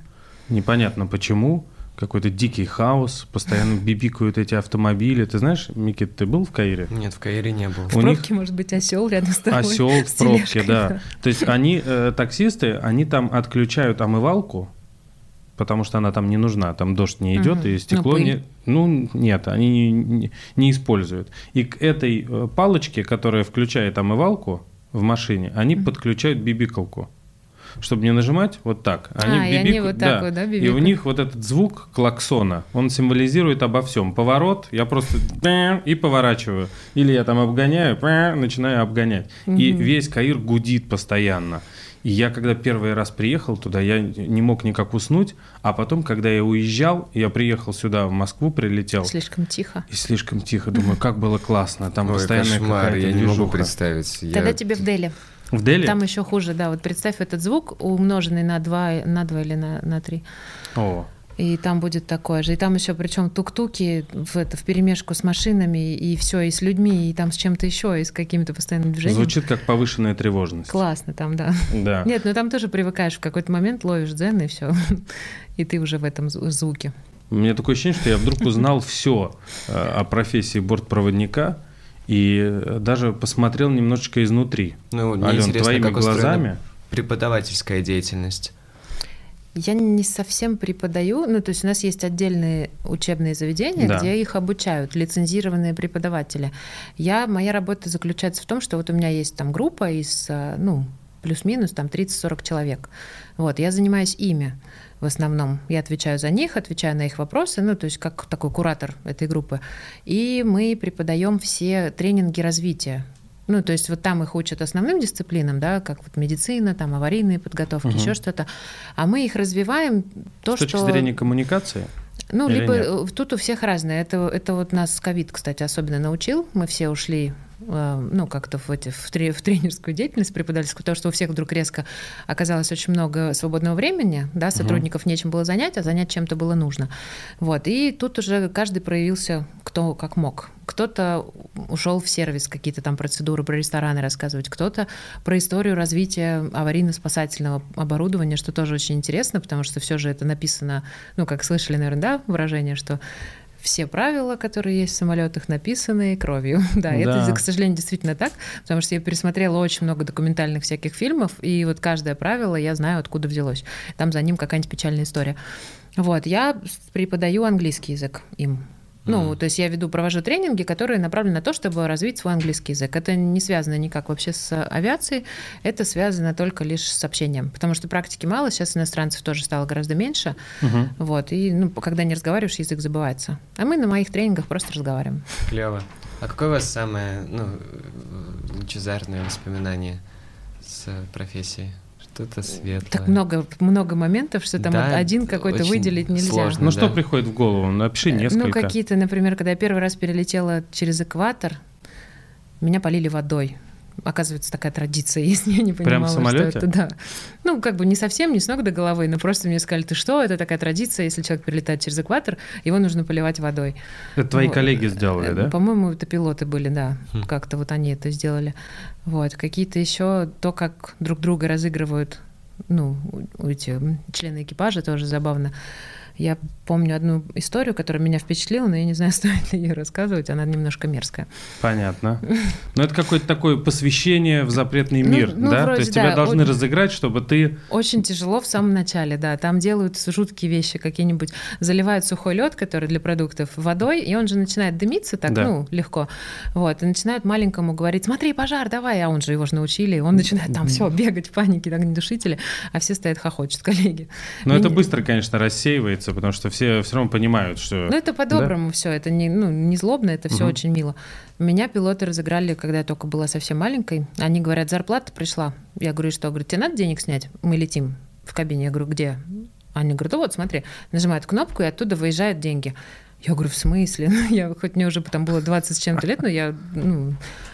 Непонятно почему. Какой-то дикий хаос, постоянно бибикают эти автомобили. Ты знаешь, Микит, ты был в Каире? Нет, в Каире не был. В У них- пробке, может быть, осел рядом с тобой. Осел с в пробке, да. То есть они, э, таксисты, они там отключают омывалку, потому что она там не нужна, там дождь не идет, Мгм. и стекло Ну, не... Ну, нет, они не, не- не используют. И к этой э, палочке, которая включает омывалку в машине, они подключают бибикалку. Чтобы не нажимать, вот так. А, и они вот так вот, да, И у них вот этот звук клаксона, он символизирует обо всем. Поворот, я просто и поворачиваю. Или я там обгоняю, начинаю обгонять. И весь Каир гудит постоянно. И я, когда первый раз приехал туда, я не мог никак уснуть, а потом, когда я уезжал, я приехал сюда, в Москву, прилетел. Слишком тихо. И слишком тихо. Думаю, как было классно. Там Ой, постоянно кошмар, я не могу представить. Тогда я... тебе в Дели. В Дели? Там еще хуже, да. Вот представь этот звук, умноженный на 2, на 2 или на, на 3. О и там будет такое же. И там еще причем тук-туки в, это, в перемешку с машинами, и все, и с людьми, и там с чем-то еще, и с какими-то постоянными движениями. Звучит как повышенная тревожность. Классно там, да. Да. Нет, ну там тоже привыкаешь в какой-то момент, ловишь дзен, и все. И ты уже в этом звуке. У меня такое ощущение, что я вдруг узнал все э, о профессии бортпроводника, и даже посмотрел немножечко изнутри. Ну, Ален, твоими глазами. Преподавательская деятельность. Я не совсем преподаю, ну то есть у нас есть отдельные учебные заведения, да. где их обучают лицензированные преподаватели. Я моя работа заключается в том, что вот у меня есть там группа из э, ну плюс-минус там 30-40 человек. Вот я занимаюсь ими в основном. Я отвечаю за них, отвечаю на их вопросы, ну, то есть как такой куратор этой группы. И мы преподаем все тренинги развития ну, то есть вот там их учат основным дисциплинам, да, как вот медицина, там аварийные подготовки, угу. еще что-то. А мы их развиваем то, С точки что... зрения коммуникации? Ну, Или либо нет? тут у всех разное. Это, это вот нас ковид, кстати, особенно научил. Мы все ушли ну, как-то в, эти, в, в тренерскую деятельность преподавательскую, потому что у всех вдруг резко оказалось очень много свободного времени, да, сотрудников угу. нечем было занять, а занять чем-то было нужно. Вот, и тут уже каждый проявился кто как мог. Кто-то ушел в сервис, какие-то там процедуры про рестораны рассказывать, кто-то про историю развития аварийно-спасательного оборудования, что тоже очень интересно, потому что все же это написано, ну, как слышали, наверное, да, выражение, что все правила, которые есть в самолетах, написаны кровью. да, да, это, к сожалению, действительно так, потому что я пересмотрела очень много документальных всяких фильмов, и вот каждое правило я знаю, откуда взялось. Там за ним какая-нибудь печальная история. Вот, я преподаю английский язык им. Ну, то есть я веду, провожу тренинги, которые направлены на то, чтобы развить свой английский язык. Это не связано никак вообще с авиацией, это связано только лишь с общением, потому что практики мало, сейчас иностранцев тоже стало гораздо меньше, uh-huh. вот, и ну, когда не разговариваешь, язык забывается. А мы на моих тренингах просто разговариваем. Клево. А какое у вас самое, ну, лучезарное воспоминание с профессией? Что-то светлое. Так много, много моментов, что там да, один какой-то выделить нельзя. Сложно, ну, да. что приходит в голову? Напиши ну, несколько. Ну, какие-то, например, когда я первый раз перелетела через экватор, меня полили водой оказывается, такая традиция есть. Я не понимала, Прям в самолете? что это. Да. Ну, как бы не совсем, не с ног до головы, но просто мне сказали, ты что, это такая традиция, если человек перелетает через экватор, его нужно поливать водой. Это твои вот. коллеги сделали, да? По-моему, это пилоты были, да. Хм. Как-то вот они это сделали. Вот. Какие-то еще то, как друг друга разыгрывают ну, эти члены экипажа, тоже забавно. Я помню одну историю, которая меня впечатлила, но я не знаю, стоит ли ее рассказывать, она немножко мерзкая. Понятно. Но это какое-то такое посвящение в запретный ну, мир, ну, да? Вроде, То есть да, тебя должны очень, разыграть, чтобы ты... Очень тяжело в самом начале, да. Там делают жуткие вещи какие-нибудь. Заливают сухой лед, который для продуктов, водой, и он же начинает дымиться так, да. ну, легко. Вот, и начинают маленькому говорить, смотри, пожар, давай, а он же его же научили, и он начинает там все бегать в панике, так душители, а все стоят хохочут, коллеги. Но это быстро, конечно, рассеивается нравится, потому что все все равно понимают, что... Ну, это по-доброму да? все, это не, ну, не злобно, это все угу. очень мило. Меня пилоты разыграли, когда я только была совсем маленькой. Они говорят, зарплата пришла. Я говорю, что? Говорю, тебе надо денег снять? Мы летим в кабине. Я говорю, где? Они говорят, вот, смотри. Нажимают кнопку, и оттуда выезжают деньги. Я говорю, в смысле? Ну, я, хоть мне уже там было 20 с чем-то лет, но я, ну,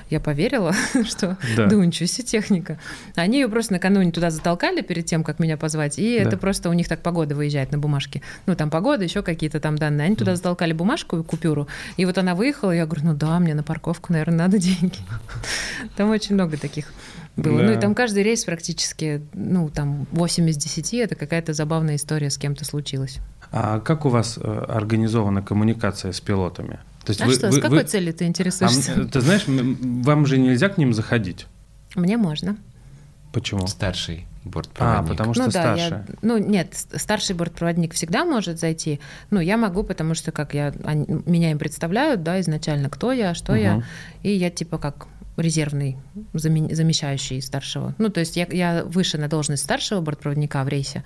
я поверила, что да. да ничего себе техника. Они ее просто накануне туда затолкали перед тем, как меня позвать, и да. это просто у них так погода выезжает на бумажке. Ну, там погода, еще какие-то там данные. Они туда затолкали бумажку и купюру, и вот она выехала, я говорю, ну да, мне на парковку, наверное, надо деньги. Там очень много таких было. Да. Ну и там каждый рейс практически, ну там 8 из 10 это какая-то забавная история с кем-то случилась. А как у вас э, организована коммуникация с пилотами? То есть а вы, что, вы, с какой вы... целью ты интересуешься? А, ты знаешь, вам же нельзя к ним заходить? Мне можно. Почему? Старший бортпроводник. А, потому что ну, старше. Да, я, ну, нет, старший бортпроводник всегда может зайти. Ну, я могу, потому что как я, они, меня им представляют, да, изначально, кто я, что угу. я. И я типа как резервный, замещающий старшего. Ну, то есть я, я выше на должность старшего бортпроводника в рейсе.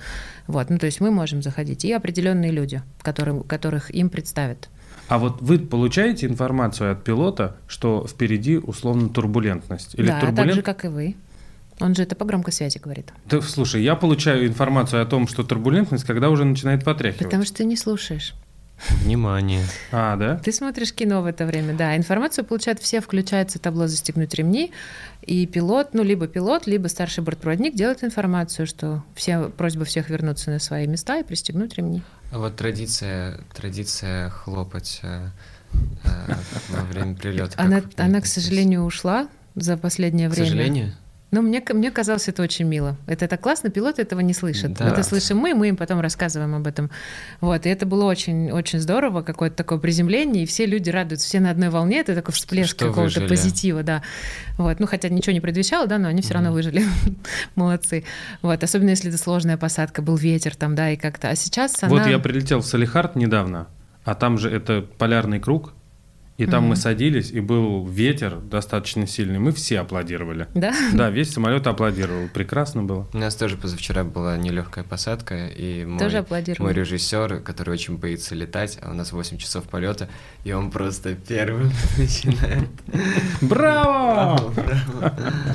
Вот, ну, то есть мы можем заходить. И определенные люди, которым, которых им представят. А вот вы получаете информацию от пилота, что впереди условно турбулентность? Или да, турбулент... так же, как и вы. Он же это по громкой связи говорит. Да, слушай, я получаю информацию о том, что турбулентность, когда уже начинает потряхивать. Потому что ты не слушаешь. Внимание. А, да? Ты смотришь кино в это время, да. Информацию получают все, включается табло «Застегнуть ремни», и пилот, ну, либо пилот, либо старший бортпроводник делает информацию, что все, просьба всех вернуться на свои места и пристегнуть ремни. А вот традиция, традиция хлопать э, э, во время прилета. Она, она, к сожалению, ушла за последнее время. К сожалению? Ну, мне, мне казалось это очень мило. Это так классно, пилоты этого не слышат. Да. Это слышим мы, мы им потом рассказываем об этом. Вот, и это было очень, очень здорово, какое-то такое приземление, и все люди радуются, все на одной волне, это такой всплеск какого-то позитива, да. Вот, ну, хотя ничего не предвещало, да, но они все mm. равно выжили. Молодцы. Вот, особенно если это сложная посадка, был ветер там, да, и как-то. А сейчас она... Вот я прилетел в Салихард недавно, а там же это полярный круг, и там mm-hmm. мы садились, и был ветер достаточно сильный. Мы все аплодировали. Да? Да, весь самолет аплодировал. Прекрасно было. У нас тоже позавчера была нелегкая посадка, и мой, тоже мой режиссер, который очень боится летать, а у нас 8 часов полета, и он просто первым начинает. Браво!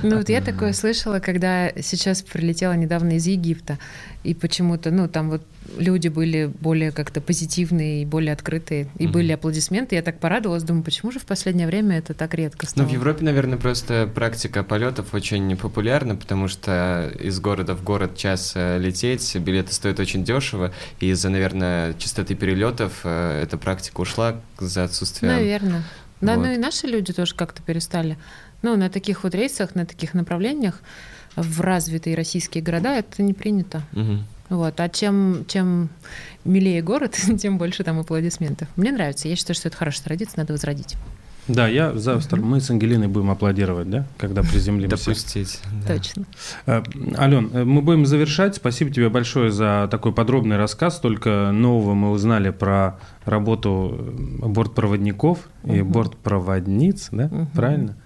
Ну вот я такое слышала, когда сейчас прилетела недавно из Египта, и почему-то, ну там вот люди были более как-то позитивные и более открытые, и mm-hmm. были аплодисменты. Я так порадовалась, думаю, почему же в последнее время это так редко стало? Ну, в Европе, наверное, просто практика полетов очень популярна, потому что из города в город час э, лететь, билеты стоят очень дешево, и из-за, наверное, частоты перелетов э, эта практика ушла за отсутствием... Наверное. Да, вот. ну и наши люди тоже как-то перестали. Ну, на таких вот рейсах, на таких направлениях в развитые российские города это не принято. Угу. Вот. А чем, чем милее город, тем больше там аплодисментов. Мне нравится. Я считаю, что это хорошая традиция, надо возродить. Да, я завтра, мы с Ангелиной будем аплодировать, да, когда приземлимся. Допустить. Да. Точно. А, Ален, э, мы будем завершать. Спасибо тебе большое за такой подробный рассказ. Только нового мы узнали про работу э, бортпроводников угу. и бортпроводниц, да, угу. правильно?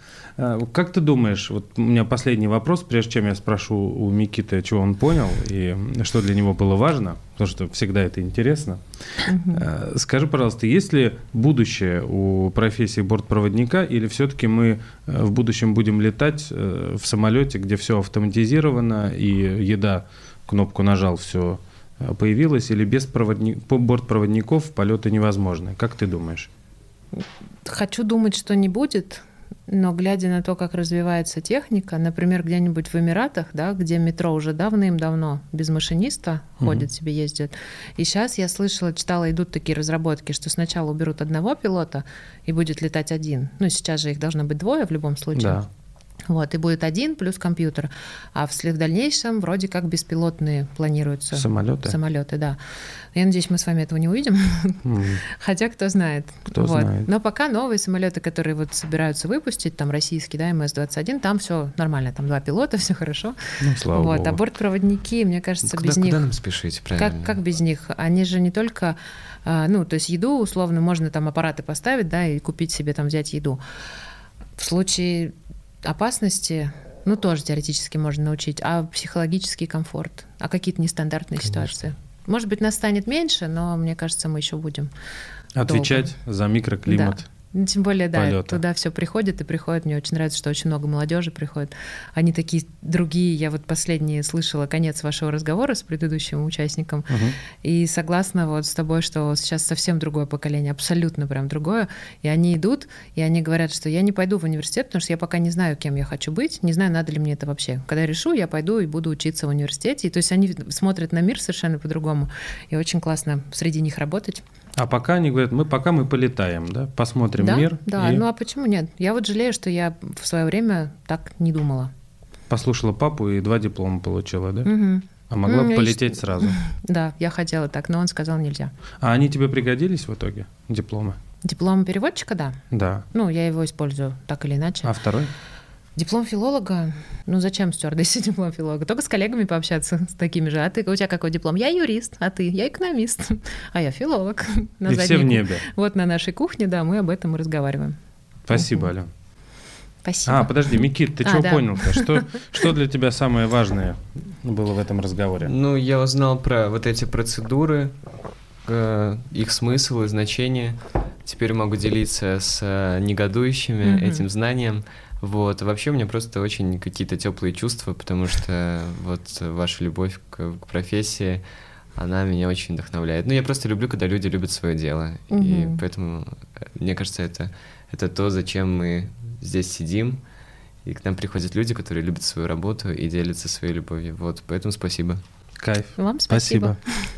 А, как ты думаешь, вот у меня последний вопрос, прежде чем я спрошу у Микиты, чего он понял и что для него было важно, потому что всегда это интересно. Угу. Скажи, пожалуйста, есть ли будущее у профессии бортпроводника или все-таки мы э, в будущем будем летать э, в самолете, где все автоматизировано и еда, кнопку нажал, все появилось, или без проводник, бортпроводников полеты невозможны? Как ты думаешь? Хочу думать, что не будет, но глядя на то, как развивается техника, например, где-нибудь в Эмиратах, да, где метро уже давным-давно без машиниста угу. ходит себе, ездит. И сейчас я слышала, читала, идут такие разработки, что сначала уберут одного пилота и будет летать один. Ну, сейчас же их должно быть двое в любом случае. Да. Вот, и будет один плюс компьютер. А вслед в дальнейшем вроде как беспилотные планируются. Самолеты? Самолеты, да. Я надеюсь, мы с вами этого не увидим. Mm. Хотя кто знает. Кто вот. знает. Но пока новые самолеты, которые вот собираются выпустить, там российский, да, МС-21, там все нормально, там два пилота, все хорошо. Ну, слава вот. Богу. А бортпроводники, мне кажется, ну, без куда, них... Куда нам спешить, правильно? Как, как без них? Они же не только... А, ну, то есть еду, условно, можно там аппараты поставить, да, и купить себе там, взять еду. В случае опасности, ну, тоже теоретически можно научить, а психологический комфорт, а какие-то нестандартные Конечно. ситуации. Может быть, нас станет меньше, но мне кажется, мы еще будем отвечать долго. за микроклимат. Да. Ну, тем более, да, полета. туда все приходит и приходит. Мне очень нравится, что очень много молодежи приходит. Они такие другие. Я вот последние слышала конец вашего разговора с предыдущим участником. Угу. И согласна вот с тобой, что сейчас совсем другое поколение, абсолютно прям другое. И они идут, и они говорят, что я не пойду в университет, потому что я пока не знаю, кем я хочу быть, не знаю, надо ли мне это вообще. Когда решу, я пойду и буду учиться в университете. И, то есть они смотрят на мир совершенно по-другому. И очень классно среди них работать. А пока они говорят, мы пока мы полетаем, да, посмотрим да, мир. Да, и... ну а почему нет? Я вот жалею, что я в свое время так не думала. Послушала папу и два диплома получила, да? Угу. А могла бы полететь я... сразу. Да, я хотела так, но он сказал нельзя. А они тебе пригодились в итоге, дипломы? Диплом переводчика, да. Да. Ну, я его использую так или иначе. А второй? Диплом филолога? Ну зачем стюардессе диплом филолога? Только с коллегами пообщаться, с такими же. А ты, у тебя какой диплом? Я юрист, а ты? Я экономист, а я филолог. На и все в небе. Вот на нашей кухне, да, мы об этом и разговариваем. Спасибо. Ален. Спасибо. А, подожди, Микит, ты А, чего да. понял-то? Что, что для тебя самое важное было в этом разговоре? Ну, я узнал про вот эти процедуры, э, их смысл и значение. Теперь могу делиться с э, негодующими Мгм. этим знанием. Вот. Вообще у меня просто очень какие-то теплые чувства, потому что вот ваша любовь к, к профессии, она меня очень вдохновляет. Ну, я просто люблю, когда люди любят свое дело. И Мгм. поэтому, э, мне кажется, это, это то, зачем мы здесь сидим. И к нам приходят люди, которые любят свою работу и делятся своей любовью. Вот, поэтому спасибо. Кайф. Вам спасибо. Спасибо.